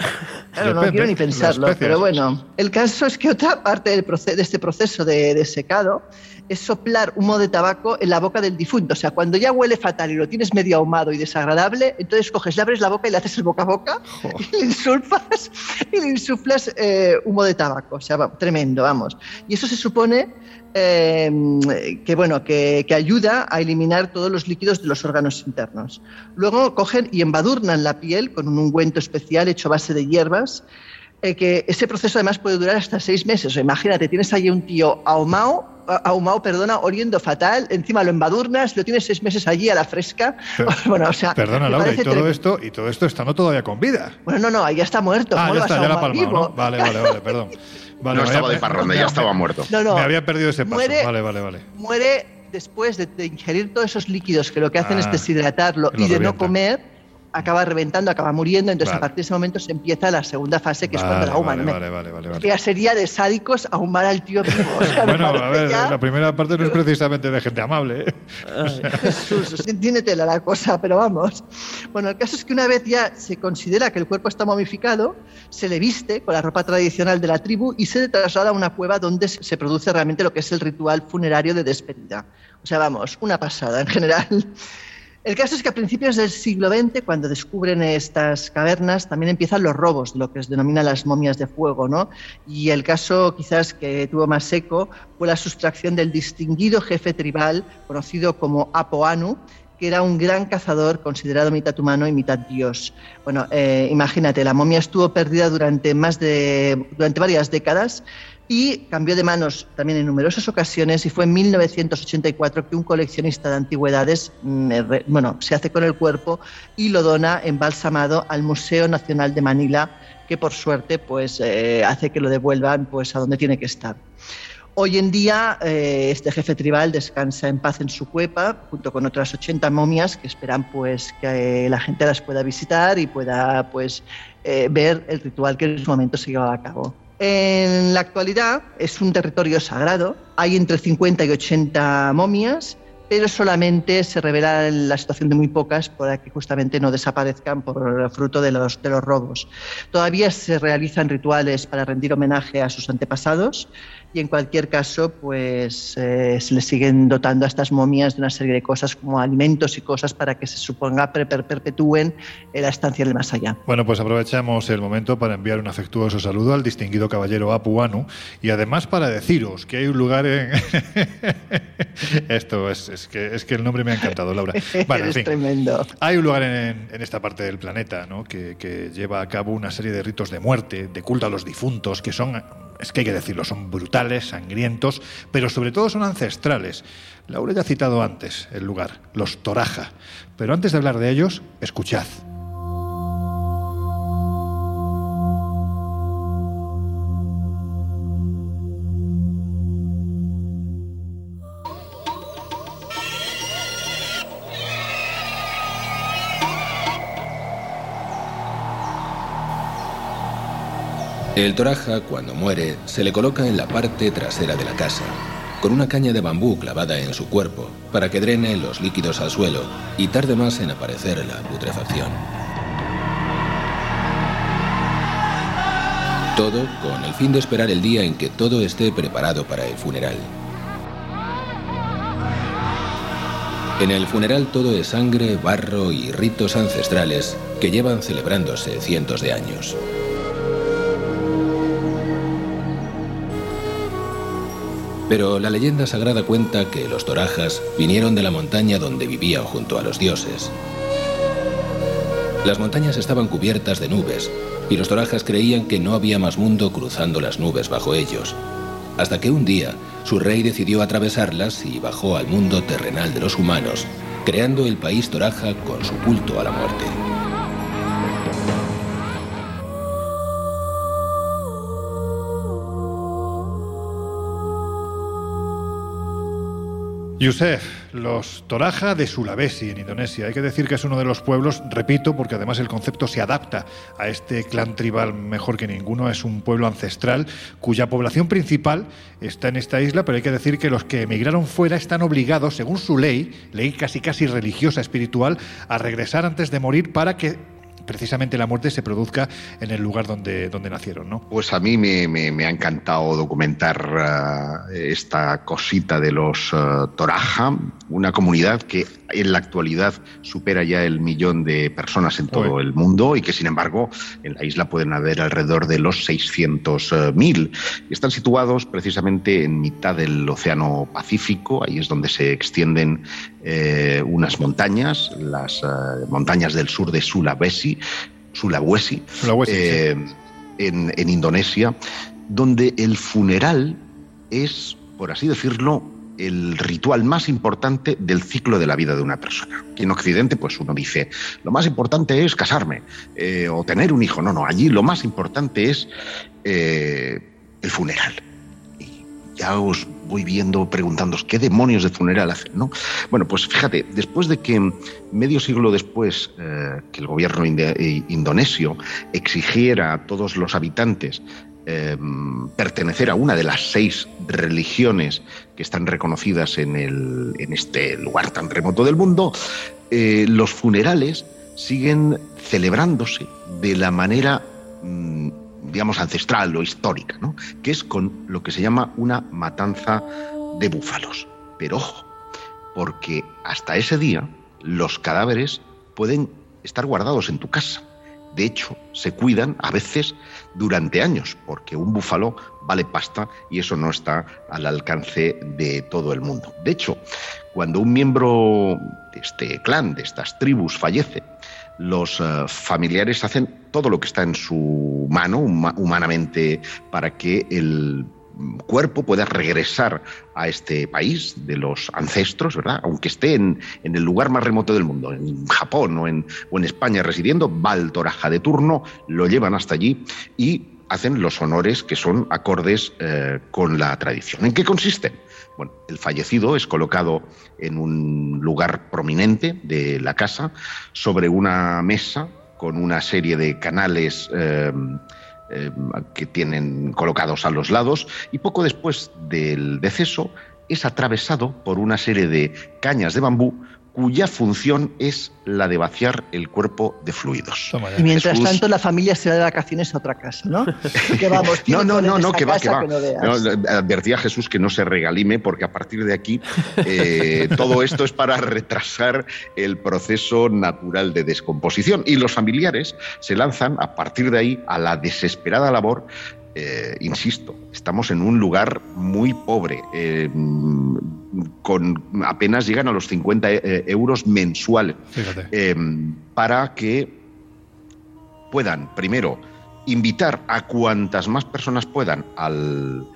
Claro, no quiero ni pensarlo. Pero bueno, el caso es que otra parte del de este proceso de, de secado es soplar humo de tabaco en la boca del difunto. O sea, cuando ya huele fatal y lo tienes medio ahumado y desagradable, entonces coges, le abres la boca y le haces el boca a boca y le insuflas, y le insuflas eh, humo de tabaco. O sea, tremendo, vamos. Y eso se supone eh, que, bueno, que, que, ayuda a eliminar todos los líquidos de los órganos internos. Luego cogen y embadurnan la piel con un ungüento especial hecho a base de hierbas eh, que ese proceso además puede durar hasta seis meses. O imagínate, tienes ahí un tío ahumado, ahumado, perdona, oliendo fatal, encima lo embadurnas, lo tienes seis meses allí a la fresca. [laughs] bueno, o sea, perdona, Laura, y todo, esto, y todo esto estando todavía con vida. Bueno, no, no, ahí ya está muerto. Ah, ya está, ya la palma, ¿no? Vale, vale, vale, [laughs] perdón. no estaba de parranda, ya estaba muerto. No, no. Me había perdido ese paso. Muere, vale, vale, vale. Muere después de, ingerir todos esos líquidos que lo que hacen es ah, deshidratarlo y de no comer acaba reventando, acaba muriendo, entonces a partir de ese momento se empieza la segunda fase, que es cuando la ahuman. Vale, vale, vale, ya sería de sádicos ahumar al tío vivo. bueno, a ver, la primera parte no es precisamente de gente amable. ¿eh? [laughs] Jesús, tiene tela la cosa, pero vamos. Bueno, el caso es que una vez ya se considera que el cuerpo está momificado, se le viste con la ropa tradicional de la tribu y se le traslada a una cueva donde se produce realmente lo que es el ritual funerario de despedida. O sea, vamos, una pasada en general. El caso es que a principios del siglo XX, cuando descubren estas cavernas, también empiezan los robos, lo que se denomina las momias de fuego, ¿no? Y el caso quizás que tuvo más eco fue la sustracción del distinguido jefe tribal, conocido como Apoanu, que era un gran cazador considerado mitad humano y mitad dios. Bueno, eh, imagínate, la momia estuvo perdida durante más de durante varias décadas y cambió de manos también en numerosas ocasiones y fue en 1984 que un coleccionista de antigüedades mm, bueno, se hace con el cuerpo y lo dona embalsamado al Museo Nacional de Manila, que por suerte pues, eh, hace que lo devuelvan pues, a donde tiene que estar. Hoy en día eh, este jefe tribal descansa en paz en su cuepa junto con otras 80 momias que esperan pues que la gente las pueda visitar y pueda pues eh, ver el ritual que en su momento se llevaba a cabo. En la actualidad es un territorio sagrado, hay entre 50 y 80 momias, pero solamente se revela la situación de muy pocas para que justamente no desaparezcan por fruto de los, de los robos. Todavía se realizan rituales para rendir homenaje a sus antepasados y en cualquier caso, pues eh, se le siguen dotando a estas momias de una serie de cosas como alimentos y cosas para que se suponga perpetúen la estancia del más allá. Bueno, pues aprovechamos el momento para enviar un afectuoso saludo al distinguido caballero Apuanu y además para deciros que hay un lugar en... [laughs] Esto es, que, es que el nombre me ha encantado, Laura. es tremendo. Hay un lugar en, esta parte del planeta ¿no? que, que lleva a cabo una serie de ritos de muerte, de culto a los difuntos, que son es que hay que decirlo, son brutales, sangrientos, pero sobre todo son ancestrales. Laura ya ha citado antes el lugar, los Toraja, pero antes de hablar de ellos, escuchad. El toraja, cuando muere, se le coloca en la parte trasera de la casa, con una caña de bambú clavada en su cuerpo, para que drene los líquidos al suelo y tarde más en aparecer la putrefacción. Todo con el fin de esperar el día en que todo esté preparado para el funeral. En el funeral todo es sangre, barro y ritos ancestrales que llevan celebrándose cientos de años. Pero la leyenda sagrada cuenta que los torajas vinieron de la montaña donde vivían junto a los dioses. Las montañas estaban cubiertas de nubes y los torajas creían que no había más mundo cruzando las nubes bajo ellos. Hasta que un día su rey decidió atravesarlas y bajó al mundo terrenal de los humanos, creando el país Toraja con su culto a la muerte. Yusef, los Toraja de Sulawesi, en Indonesia. Hay que decir que es uno de los pueblos, repito, porque además el concepto se adapta a este clan tribal mejor que ninguno. Es un pueblo ancestral cuya población principal está en esta isla, pero hay que decir que los que emigraron fuera están obligados, según su ley, ley casi casi religiosa, espiritual, a regresar antes de morir para que precisamente la muerte se produzca en el lugar donde, donde nacieron, ¿no? Pues a mí me, ha encantado documentar eh, esta cosita de los uh, Toraja, una comunidad que en la actualidad supera ya el millón de personas en todo el mundo y que sin embargo en la isla pueden haber alrededor de los 600.000. Están situados precisamente en mitad del Océano Pacífico, ahí es donde se extienden eh, unas montañas, las eh, montañas del sur de Sulawesi, Sulawesi, eh, en, en Indonesia, donde el funeral es, por así decirlo, el ritual más importante del ciclo de la vida de una persona. en Occidente, pues uno dice, lo más importante es casarme o tener un hijo. No, no, allí lo más importante es el funeral ya os voy viendo, preguntándoos qué demonios de funeral hacen, ¿no? Bueno, pues fíjate, después de que medio siglo después eh, que el gobierno eh, indonesio exigiera a todos los habitantes em, pertenecer a una de las seis religiones que están reconocidas en, el, en este lugar tan remoto del mundo, eh, los funerales siguen celebrándose de la manera mm, digamos, ancestral o histórica, ¿no? que es con lo que se llama una matanza de búfalos. Pero ojo, porque hasta ese día los cadáveres pueden estar guardados en tu casa. De hecho, se cuidan a veces durante años, porque un búfalo vale pasta y eso no está al alcance de todo el mundo. De hecho, cuando un miembro de este clan, de estas tribus, fallece, los eh, familiares hacen todo lo que está en su mano humanamente para que el cuerpo pueda regresar a este país de los ancestros, ¿verdad? Aunque esté en, el lugar más remoto del mundo, en Japón o en, España residiendo, va al Toraja de turno, lo llevan hasta allí y hacen los honores que son acordes eh, con la tradición. ¿En qué consisten? Bueno, el fallecido es colocado en un lugar prominente de la casa, sobre una mesa con una serie de canales eh, eh, que tienen colocados a los lados y poco después del deceso es atravesado por una serie de cañas de bambú cuya función es la de vaciar el cuerpo de fluidos. Y mientras tanto la familia se va de vacaciones a otra casa, ¿no? [laughs] no, no, no, no, que va, que va. advertía a Jesús que no se regalime porque a partir de aquí eh, [laughs] todo esto es para retrasar el proceso natural de descomposición y los familiares se lanzan a partir de ahí a la desesperada labor eh, insisto, estamos en un lugar muy pobre, eh, con apenas llegan a los 50 eh, euros mensuales, para que puedan, primero, invitar a cuantas más personas puedan al,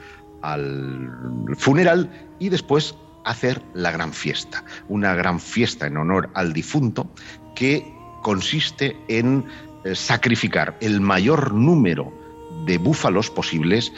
al funeral y después hacer la gran fiesta, una gran fiesta en honor al difunto que consiste en sacrificar el mayor número de búfalos posibles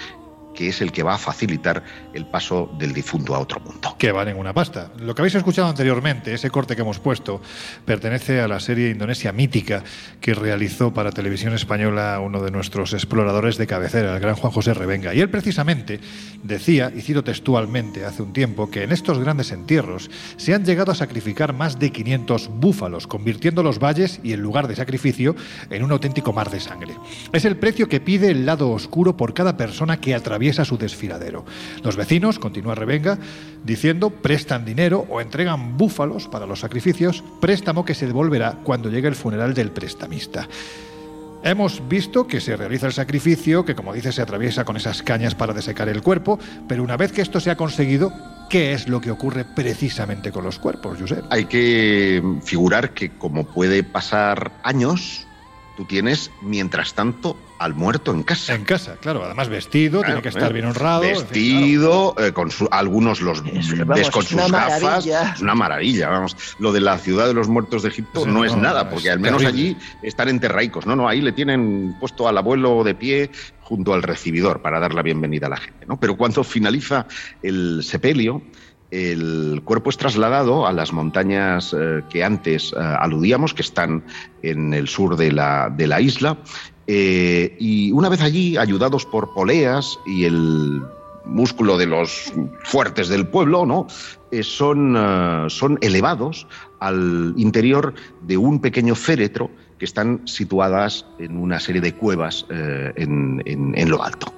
que es el que va a facilitar el paso del difunto a otro mundo. Que valen una pasta. Lo que habéis escuchado anteriormente, ese corte que hemos puesto, pertenece a la serie Indonesia Mítica que realizó para Televisión Española uno de nuestros exploradores de cabecera, el gran Juan José Revenga. Y él precisamente decía, y cito textualmente hace un tiempo, que en estos grandes entierros se han llegado a sacrificar más de 500 búfalos, convirtiendo los valles y el lugar de sacrificio en un auténtico mar de sangre. Es el precio que pide el lado oscuro por cada persona que atraviesa a su desfiladero. Los vecinos, continúa Revenga, diciendo, prestan dinero o entregan búfalos para los sacrificios, préstamo que se devolverá cuando llegue el funeral del prestamista. Hemos visto que se realiza el sacrificio, que como dice se atraviesa con esas cañas para desecar el cuerpo, pero una vez que esto se ha conseguido, ¿qué es lo que ocurre precisamente con los cuerpos, Josep? Hay que figurar que como puede pasar años, tú tienes, mientras tanto, al muerto en casa. En casa, claro. Además vestido, tiene que estar bien honrado. Vestido, eh, con su, algunos los ves con sus gafas. Es una maravilla, vamos. Lo de la ciudad de los muertos de Egipto no, es nada, porque al menos allí están enterraicos. No, no, ahí le tienen puesto al abuelo de pie junto al recibidor para dar la bienvenida a la gente. ¿no? Pero cuando finaliza el sepelio, el cuerpo es trasladado a las montañas eh, que antes eh, aludíamos, que están en el sur de la, de la isla. Eh, y una vez allí, ayudados por poleas y el músculo de los fuertes del pueblo, ¿no? son, son elevados al interior de un pequeño féretro que están situadas en una serie de cuevas en, en lo alto.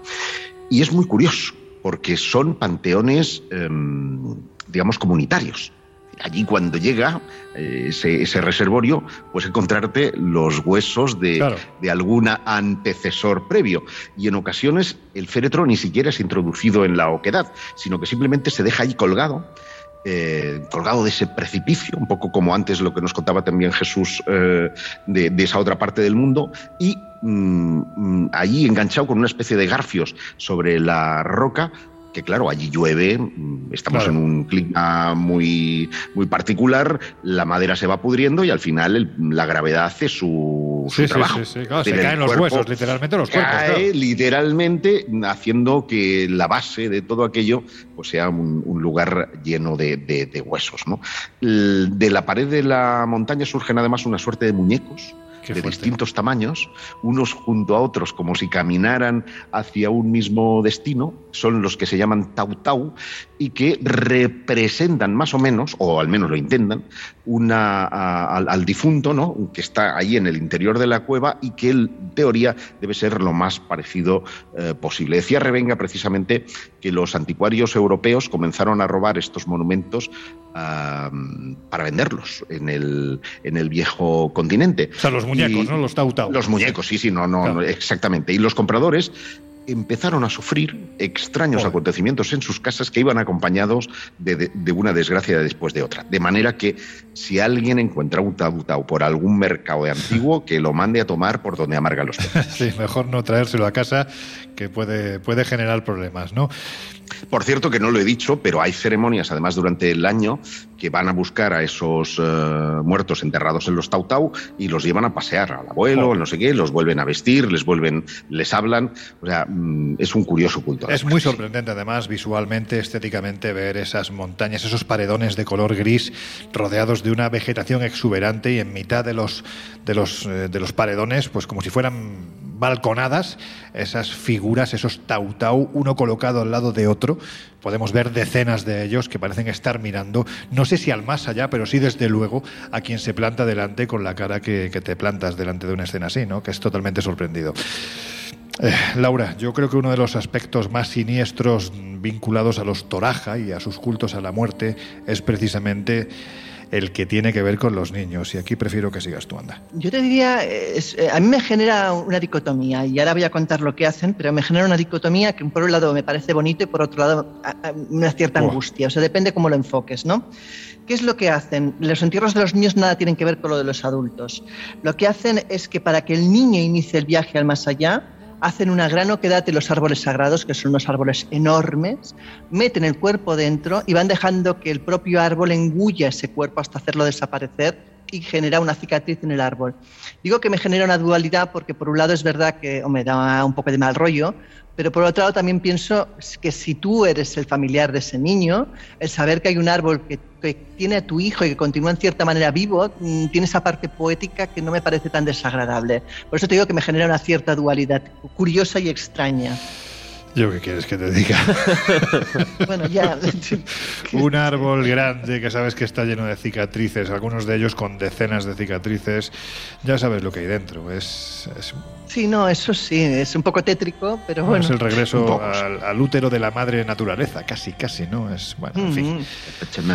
Y es muy curioso, porque son panteones, em, digamos, comunitarios. Allí cuando llega eh, ese, reservorio, pues encontrarte los huesos de, de algún antecesor previo. Y en ocasiones el féretro ni siquiera es introducido en la oquedad, sino que simplemente se deja ahí colgado eh, colgado de ese precipicio, un poco como antes lo que nos contaba también Jesús eh, de, esa otra parte del mundo, y mm, mm, allí enganchado con una especie de garfios sobre la roca, que claro, allí llueve, mm, estamos en un clima muy, muy particular, la madera se va pudriendo y al final la gravedad hace su, trabajo. Sí, sí, se caen los huesos, literalmente los cuerpos. Cae literalmente haciendo que la base de todo aquello pues sea un, lugar lleno de, huesos. ¿no? De la pared de la montaña surgen además una suerte de muñecos de distintos tamaños, unos junto a otros como si caminaran hacia un mismo destino, son los que se llaman tau tau y que representan más o menos, o al menos lo intentan, una, al, difunto, ¿no? que está ahí en el interior de la cueva y que en teoría debe ser lo más parecido eh, posible. Decía Revenga precisamente que los anticuarios europeos comenzaron a robar estos monumentos para venderlos en el, en el viejo continente. O sea, los muñecos, ¿no? Los tau tau. Los muñecos, sí, sí, no, no, exactamente. Y los compradores empezaron a sufrir extraños acontecimientos en sus casas que iban acompañados de, una desgracia después de otra. De manera que si alguien encuentra un tautau por algún mercado de antiguo, [laughs] que lo mande a tomar por donde amarga los peces. [laughs] sí, mejor no traérselo a casa, que puede, puede generar problemas, ¿no? Por cierto, que no lo he dicho, pero hay ceremonias, además, durante el año que van a buscar a esos eh, muertos enterrados en los Tautau y los llevan a pasear al abuelo, no sé qué, los vuelven a vestir, les vuelven, les hablan. O sea, mm, es un curioso culto. Es muy sorprendente, además, visualmente, estéticamente, ver esas montañas, esos paredones de color gris rodeados de una vegetación exuberante y en mitad de los, de los, eh, de los paredones, pues como si fueran balconadas, esas figuras, esos tautau, uno colocado al lado de otro. Podemos ver decenas de ellos que parecen estar mirando, no sé si al más allá, pero sí desde luego a quien se planta delante con la cara que, te plantas delante de una escena así, ¿no? que es totalmente sorprendido. Eh, Laura, yo creo que uno de los aspectos más siniestros vinculados a los Toraja y a sus cultos a la muerte es precisamente el que tiene que ver con los niños. Y aquí prefiero que sigas tú, anda. Yo te diría, eh, a mí me genera una dicotomía, y ahora voy a contar lo que hacen, pero me genera una dicotomía que por un lado me parece bonito y por otro lado una cierta angustia. O sea, depende cómo lo enfoques, ¿no? ¿Qué es lo que hacen? Los entierros de los niños nada tienen que ver con lo de los adultos. Lo que hacen es que para que el niño inicie el viaje al más allá, hacen una gran oquedad de los árboles sagrados, que son unos árboles enormes, meten el cuerpo dentro y van dejando que el propio árbol engulla ese cuerpo hasta hacerlo desaparecer y genera una cicatriz en el árbol. Digo que me genera una dualidad porque por un lado es verdad que me da un poco de mal rollo, pero por otro lado también pienso que si tú eres el familiar de ese niño, el saber que hay un árbol que, tiene a tu hijo y que continúa en cierta manera vivo, mm, tiene esa parte poética que no me parece tan desagradable. Por eso te digo que me genera una cierta dualidad curiosa y extraña. ¿Yo qué quieres que te diga? [laughs] bueno, ya. [laughs] Un árbol grande que sabes que está lleno de cicatrices, algunos de ellos con decenas de cicatrices. Ya sabes lo que hay dentro. Es, es Sí, no, eso sí, es un poco tétrico, pero bueno. Es el regreso al, útero de la madre naturaleza, casi, casi, ¿no? Es, bueno, en fin.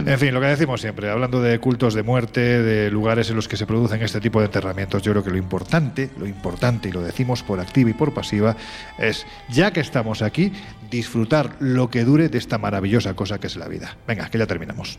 En fin, lo que decimos siempre, hablando de cultos de muerte, de lugares en los que se producen este tipo de enterramientos, yo creo que lo importante, lo importante, y lo decimos por activa y por pasiva, es, ya que estamos aquí, disfrutar lo que dure de esta maravillosa cosa que es la vida. Venga, que ya terminamos.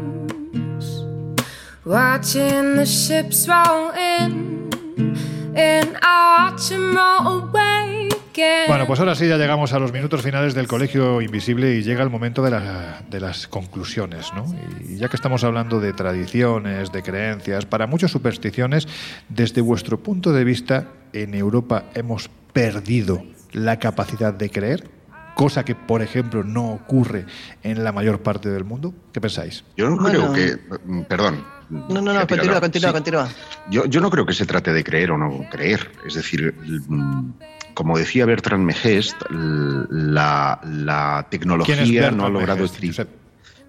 Bueno, pues ahora sí ya llegamos a los minutos finales del Colegio Invisible y llega el momento de, de las conclusiones, ¿no? Y ya que estamos hablando de tradiciones, de creencias, para muchas supersticiones, desde vuestro punto de vista, en Europa hemos perdido la capacidad de creer, cosa que, por ejemplo, no ocurre en la mayor parte del mundo. ¿Qué pensáis? Yo no Bueno. creo que. mm, Perdón. No, no, no, continúa, continúa, sí. continúa. Yo, yo no creo que se trate de creer o no creer. Es decir, mm, como decía Bertrand Megest, l- la, la ¿Quién es tecnología Bertrand no ha logrado?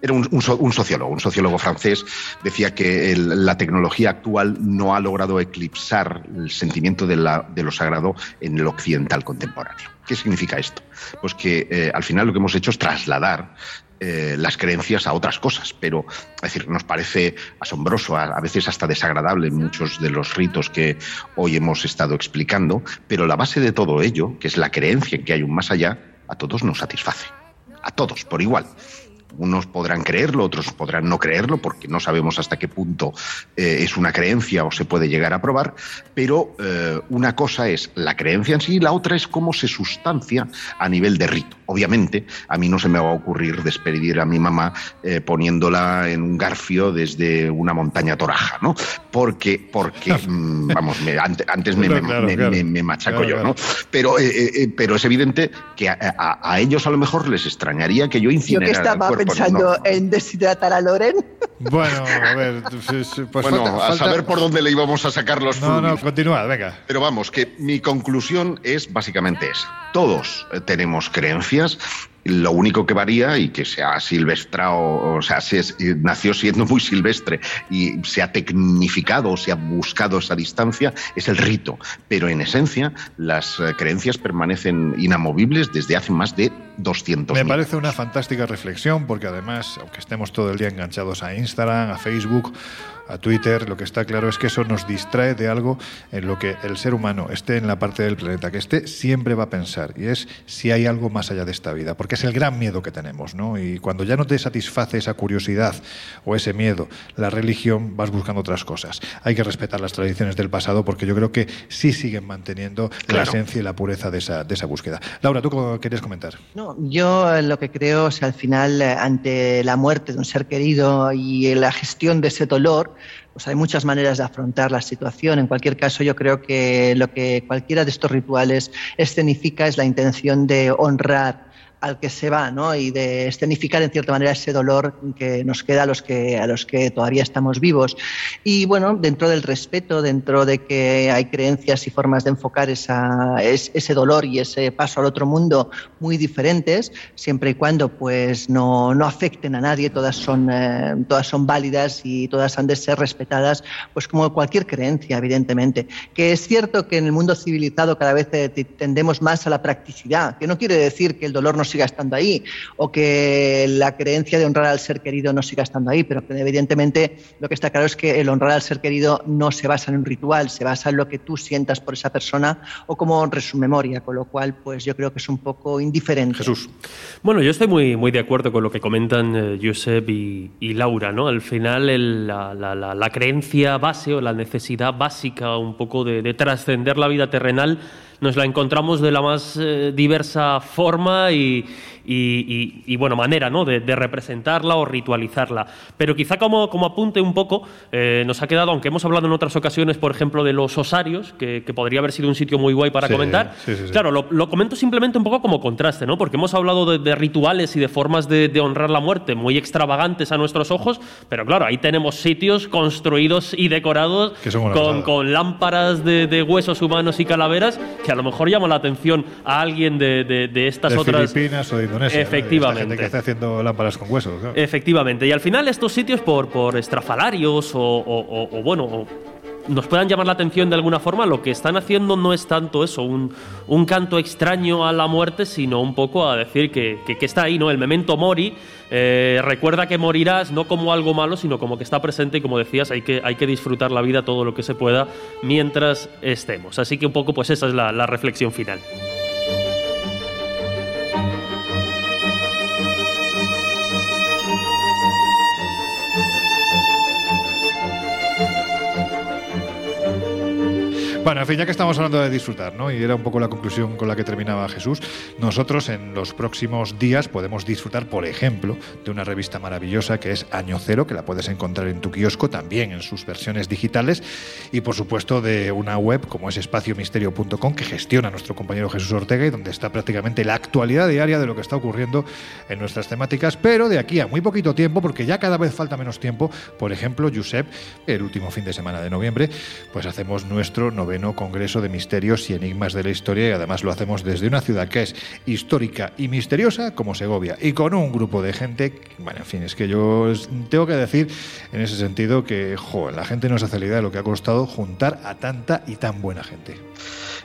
Era un, un so- un sociólogo, un sociólogo francés, decía que el- la tecnología actual no ha logrado eclipsar el sentimiento de, la- de lo sagrado en el occidental contemporáneo. ¿Qué significa esto? Pues que eh, al final lo que hemos hecho es trasladar eh, las creencias a otras cosas, pero es decir, nos parece asombroso, a, a veces hasta desagradable muchos de los ritos que hoy hemos estado explicando, pero la base de todo ello, que es la creencia en que hay un más allá, a todos nos satisface, a todos por igual. Unos podrán creerlo, otros podrán no creerlo, porque no sabemos hasta qué punto eh, es una creencia o se puede llegar a probar, pero eh, una cosa es la creencia en sí y la otra es cómo se sustancia a nivel de rito. Obviamente, a mí no se me va a ocurrir despedir a mi mamá eh, poniéndola en un garfio desde una montaña toraja, ¿no? Porque, porque [laughs] mm, vamos, me- ante- antes me, me- Claro, me- claro. me- me machaco Claro, yo, claro. ¿no? Pero, eh, eh, pero es evidente que a, a- a ellos a lo mejor les extrañaría que yo Yo incinerara que el estaba cuerpo pensando en deshidratar a Loren. Bueno, a ver, pues, pues bueno, falta- a saber por dónde le íbamos a sacar los No, no, continúa, venga. Pero vamos, que mi conclusión es básicamente esa. Todos tenemos creencias. Lo único que varía y que se ha silvestrado, o sea, se es- eh, nació siendo muy silvestre y se ha tecnificado, se ha buscado esa distancia, es el rito. Pero en esencia, las eh, creencias permanecen inamovibles desde hace más de 200 Me parece una fantástica reflexión porque además, aunque estemos todo el día enganchados a Instagram, a Facebook, a Twitter, lo que está claro es que eso nos distrae de algo en lo que el ser humano esté en la parte del planeta que esté, siempre va a pensar y es si hay algo más allá de esta vida, porque es el gran miedo que tenemos, ¿no? Y cuando ya no te satisface esa curiosidad o ese miedo, la religión, vas buscando otras cosas. Hay que respetar las tradiciones del pasado porque yo creo que sí siguen manteniendo la Claro. esencia y la pureza de esa, de esa búsqueda. Laura, ¿tú cómo querías comentar? No, yo eh, lo que creo es al final, eh, ante la muerte de un ser querido y la gestión de ese dolor, pues hay muchas maneras de afrontar la situación. En cualquier caso, yo creo que lo que cualquiera de estos rituales escenifica es la intención de honrar al que se va, ¿no? Y de escenificar en cierta manera ese dolor que nos queda a los que a los que todavía estamos vivos. Y bueno, dentro del respeto, dentro de que hay creencias y formas de enfocar esa, es- ese dolor y ese paso al otro mundo muy diferentes, siempre y cuando pues no, no afecten a nadie, todas son eh, todas son válidas y todas han de ser respetadas, pues como cualquier creencia, evidentemente. Que es cierto que en el mundo civilizado cada vez eh, te- tendemos más a la practicidad, que no quiere decir que el dolor no siga estando ahí o que la creencia de honrar al ser querido no siga estando ahí, pero evidentemente lo que está claro es que el honrar al ser querido no se basa en un ritual, se basa en lo que tú sientas por esa persona o cómo honres su memoria, con lo cual pues yo creo que es un poco indiferente. Jesús. Bueno, yo estoy muy, muy de acuerdo con lo que comentan eh, Josep y, y Laura, ¿no? Al final el- la, la- la- la creencia base o la necesidad básica un poco de, de trascender la vida terrenal nos la encontramos de la más eh, diversa forma y, y- y- y, bueno, manera ¿no? de, de representarla o ritualizarla. Pero quizá como, como apunte un poco, eh, nos ha quedado, aunque hemos hablado en otras ocasiones, por ejemplo, de los osarios, que, que podría haber sido un sitio muy guay para Sí, comentar. sí, sí, sí. Claro, lo, lo comento simplemente un poco como contraste, ¿no? Porque hemos hablado de, de rituales y de formas de, de honrar la muerte muy extravagantes a nuestros ojos, pero claro, ahí tenemos sitios construidos y decorados con, lámparas de, huesos humanos y calaveras que a lo mejor llaman la atención a alguien de, estas otras. Filipinas o de Indonesia. Efectivamente. Gente que está haciendo lámparas con huesos. claro. Efectivamente. Y al final estos sitios por, por estrafalarios o, o- o- o, bueno, nos puedan llamar la atención de alguna forma, lo que están haciendo no es tanto eso, un, un canto extraño a la muerte, sino un poco a decir que, que- que está ahí, ¿no? El memento mori, eh, recuerda que morirás no como algo malo, sino como que está presente y como decías, hay que, hay que disfrutar la vida todo lo que se pueda mientras estemos. Así que un poco, pues esa es la, la reflexión final. Bueno, en fin, ya que estamos hablando de disfrutar, ¿no? Y era un poco la conclusión con la que terminaba Jesús, nosotros en los próximos días podemos disfrutar, por ejemplo, de una revista maravillosa que es Año Cero, que la puedes encontrar en tu kiosco, también en sus versiones digitales, y por supuesto de una web como es espaciomisterio.com, que gestiona nuestro compañero Jesús Ortega y donde está prácticamente la actualidad diaria de lo que está ocurriendo en nuestras temáticas, pero de aquí a muy poquito tiempo, porque ya cada vez falta menos tiempo, por ejemplo, Josep, el último fin de semana de noviembre, pues hacemos nuestro noveno Congreso de Misterios y Enigmas de la Historia y además lo hacemos desde una ciudad que es histórica y misteriosa como Segovia y con un grupo de gente, bueno, en fin, es que yo tengo que decir en ese sentido que, la gente no se hace la idea de lo que ha costado juntar a tanta y tan buena gente.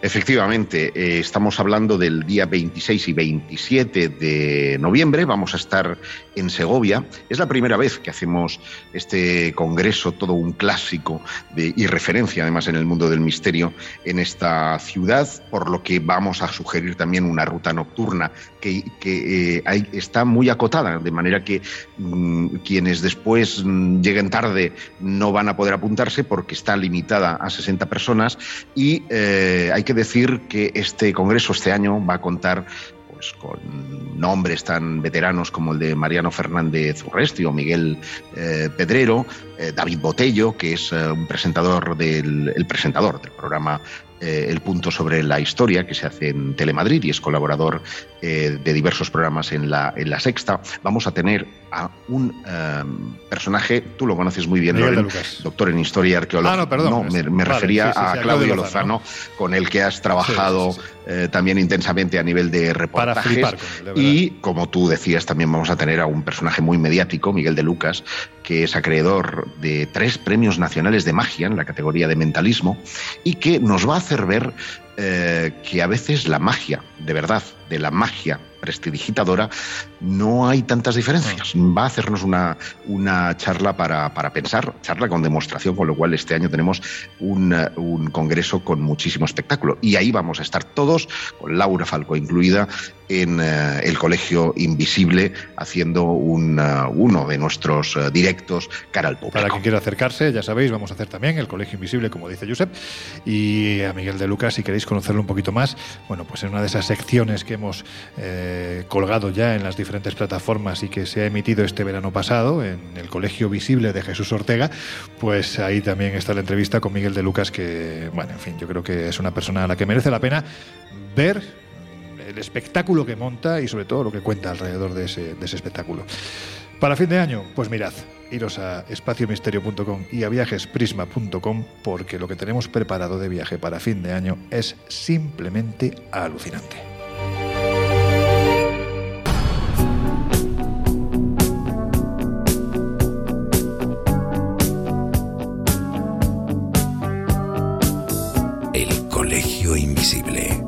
Efectivamente, eh, estamos hablando del día 26 y 27 de noviembre. Vamos a estar en Segovia. Es la primera vez que hacemos este congreso, todo un clásico de, y referencia además en el mundo del misterio en esta ciudad, por lo que vamos a sugerir también una ruta nocturna que, que, eh, hay- está muy acotada, de manera que mm, quienes después mm, lleguen tarde no van a poder apuntarse porque está limitada a 60 personas y eh, hay que decir que este congreso este año va a contar pues, con nombres tan veteranos como el de Mariano Fernández Urresti o Miguel eh, Pedrero, eh, David Botello, que es eh, un presentador del el presentador del programa eh, El Punto sobre la Historia, que se hace en Telemadrid y es colaborador eh, de diversos programas en la, en la Sexta. Vamos a tener a un eh, personaje, tú lo conoces muy bien, Loren, doctor en historia y arqueología. Ah, no, perdón. me, me Vale, refería sí, sí, sí, a Claudio Lozano, con el que has trabajado eh, también intensamente a nivel de Para reportajes. flipar verdad. y como tú decías, también vamos a tener a un personaje muy mediático, Miguel de Lucas, que es acreedor de tres premios nacionales de magia en la categoría de mentalismo y que nos va a hacer ver eh, que a veces la magia, de verdad, de la magia prestidigitadora, no hay tantas diferencias. Va a hacernos una, una charla para, para pensar, charla con demostración, con lo cual este año tenemos un, un congreso con muchísimo espectáculo. Y ahí vamos a estar todos, con Laura Falco incluida, en eh, el Colegio Invisible, haciendo un, eh, uno de nuestros eh, directos cara al público. Para quien quiera acercarse, ya sabéis, vamos a hacer también el Colegio Invisible, como dice Josep, y a Miguel de Lucas, si queréis conocerlo un poquito más, bueno, pues en una de esas secciones que hemos eh, colgado ya en las diferentes plataformas y que se ha emitido este verano pasado en el Colegio Visible de Jesús Ortega, pues ahí también está la entrevista con Miguel de Lucas, que, bueno, en fin, yo creo que es una persona a la que merece la pena ver el espectáculo que monta y sobre todo lo que cuenta alrededor de ese, de ese espectáculo. Para fin de año, pues mirad, iros a espaciomisterio.com y a viajesprisma.com porque lo que tenemos preparado de viaje para fin de año es simplemente alucinante. El Colegio Invisible.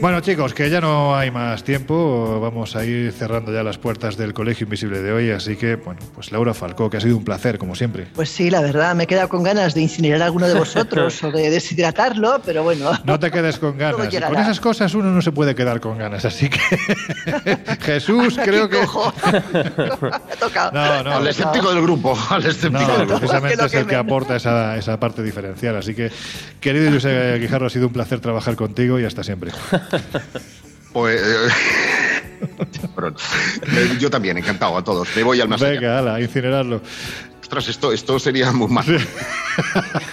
Bueno chicos, que ya no hay más tiempo, vamos a ir cerrando ya las puertas del Colegio Invisible de hoy, así que bueno, pues Laura Falcó, que ha sido un placer como siempre. Pues sí, la verdad, me he quedado con ganas de incinerar a alguno de vosotros [laughs] o de deshidratarlo, pero bueno. No te quedes con [laughs] ganas. Con esas cosas uno no se puede quedar con ganas, así que [laughs] Jesús creo que... Cojo. me ha tocado. No, no, al no. escéptico del grupo, al escéptico No, del grupo. precisamente es el que aporta esa, esa parte diferencial. Así que, querido José Guijarro, ha sido un placer trabajar contigo y hasta siempre. [laughs] Pues, eh, [laughs] perdón. Eh, yo también, encantado a todos. Me voy al más allá. Venga, ala, a incinerarlo. Ostras, esto, esto sería muy malo.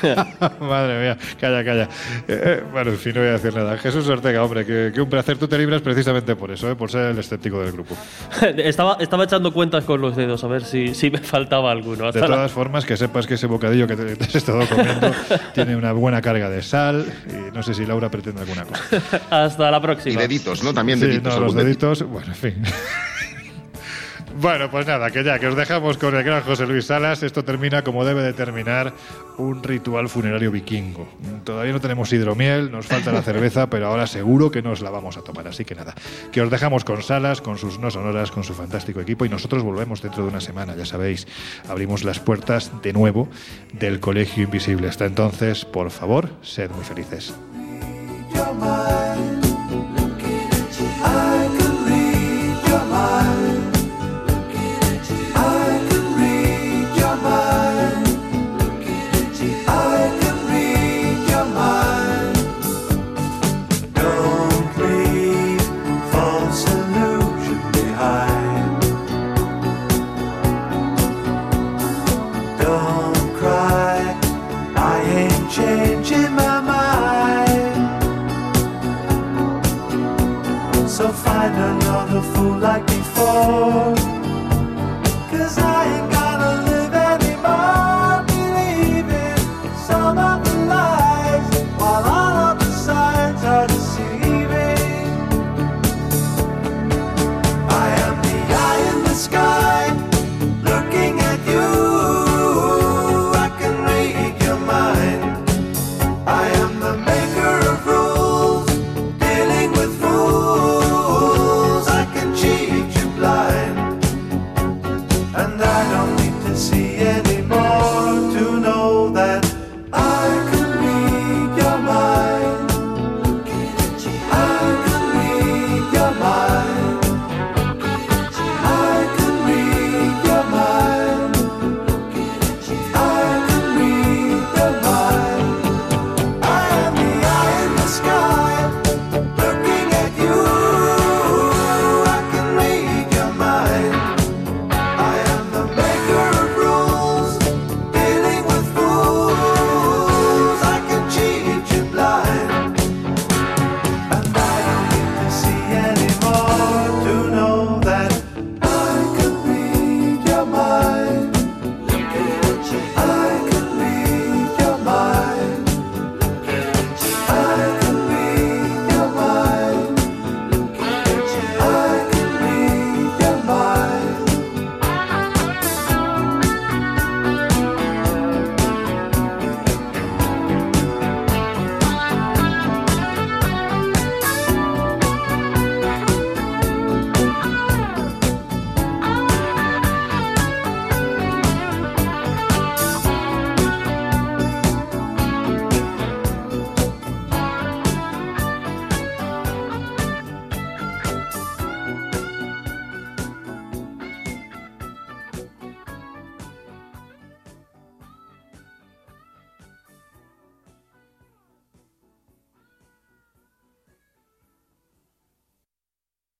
[laughs] Madre mía, calla, calla. Eh, eh, bueno, en fin, no voy a decir nada. Jesús Ortega, hombre, que, que un placer. Tú te libras precisamente por eso, ¿eh? por ser el escéptico del grupo. [laughs] estaba, estaba echando cuentas con los dedos a ver si, si me faltaba alguno. de todas formas, que sepas que ese bocadillo que te, te has estado comiendo [laughs] tiene una buena carga de sal y no sé si Laura pretende alguna cosa. Hasta la próxima. Y deditos, ¿no? También Sí, deditos. no, los algún dedito. deditos, bueno, en fin. Bueno, pues nada, que ya, que os dejamos con el gran José Luis Salas. Esto termina como debe de terminar un ritual funerario vikingo. Todavía no tenemos hidromiel, nos falta la [laughs] cerveza, pero ahora seguro que nos la vamos a tomar. Así que nada, que os dejamos con Salas, con sus no sonoras, con su fantástico equipo y nosotros volvemos dentro de una semana, ya sabéis. Abrimos las puertas de nuevo del Colegio Invisible. Hasta entonces, por favor, sed muy felices. so find another fool like before. Cause I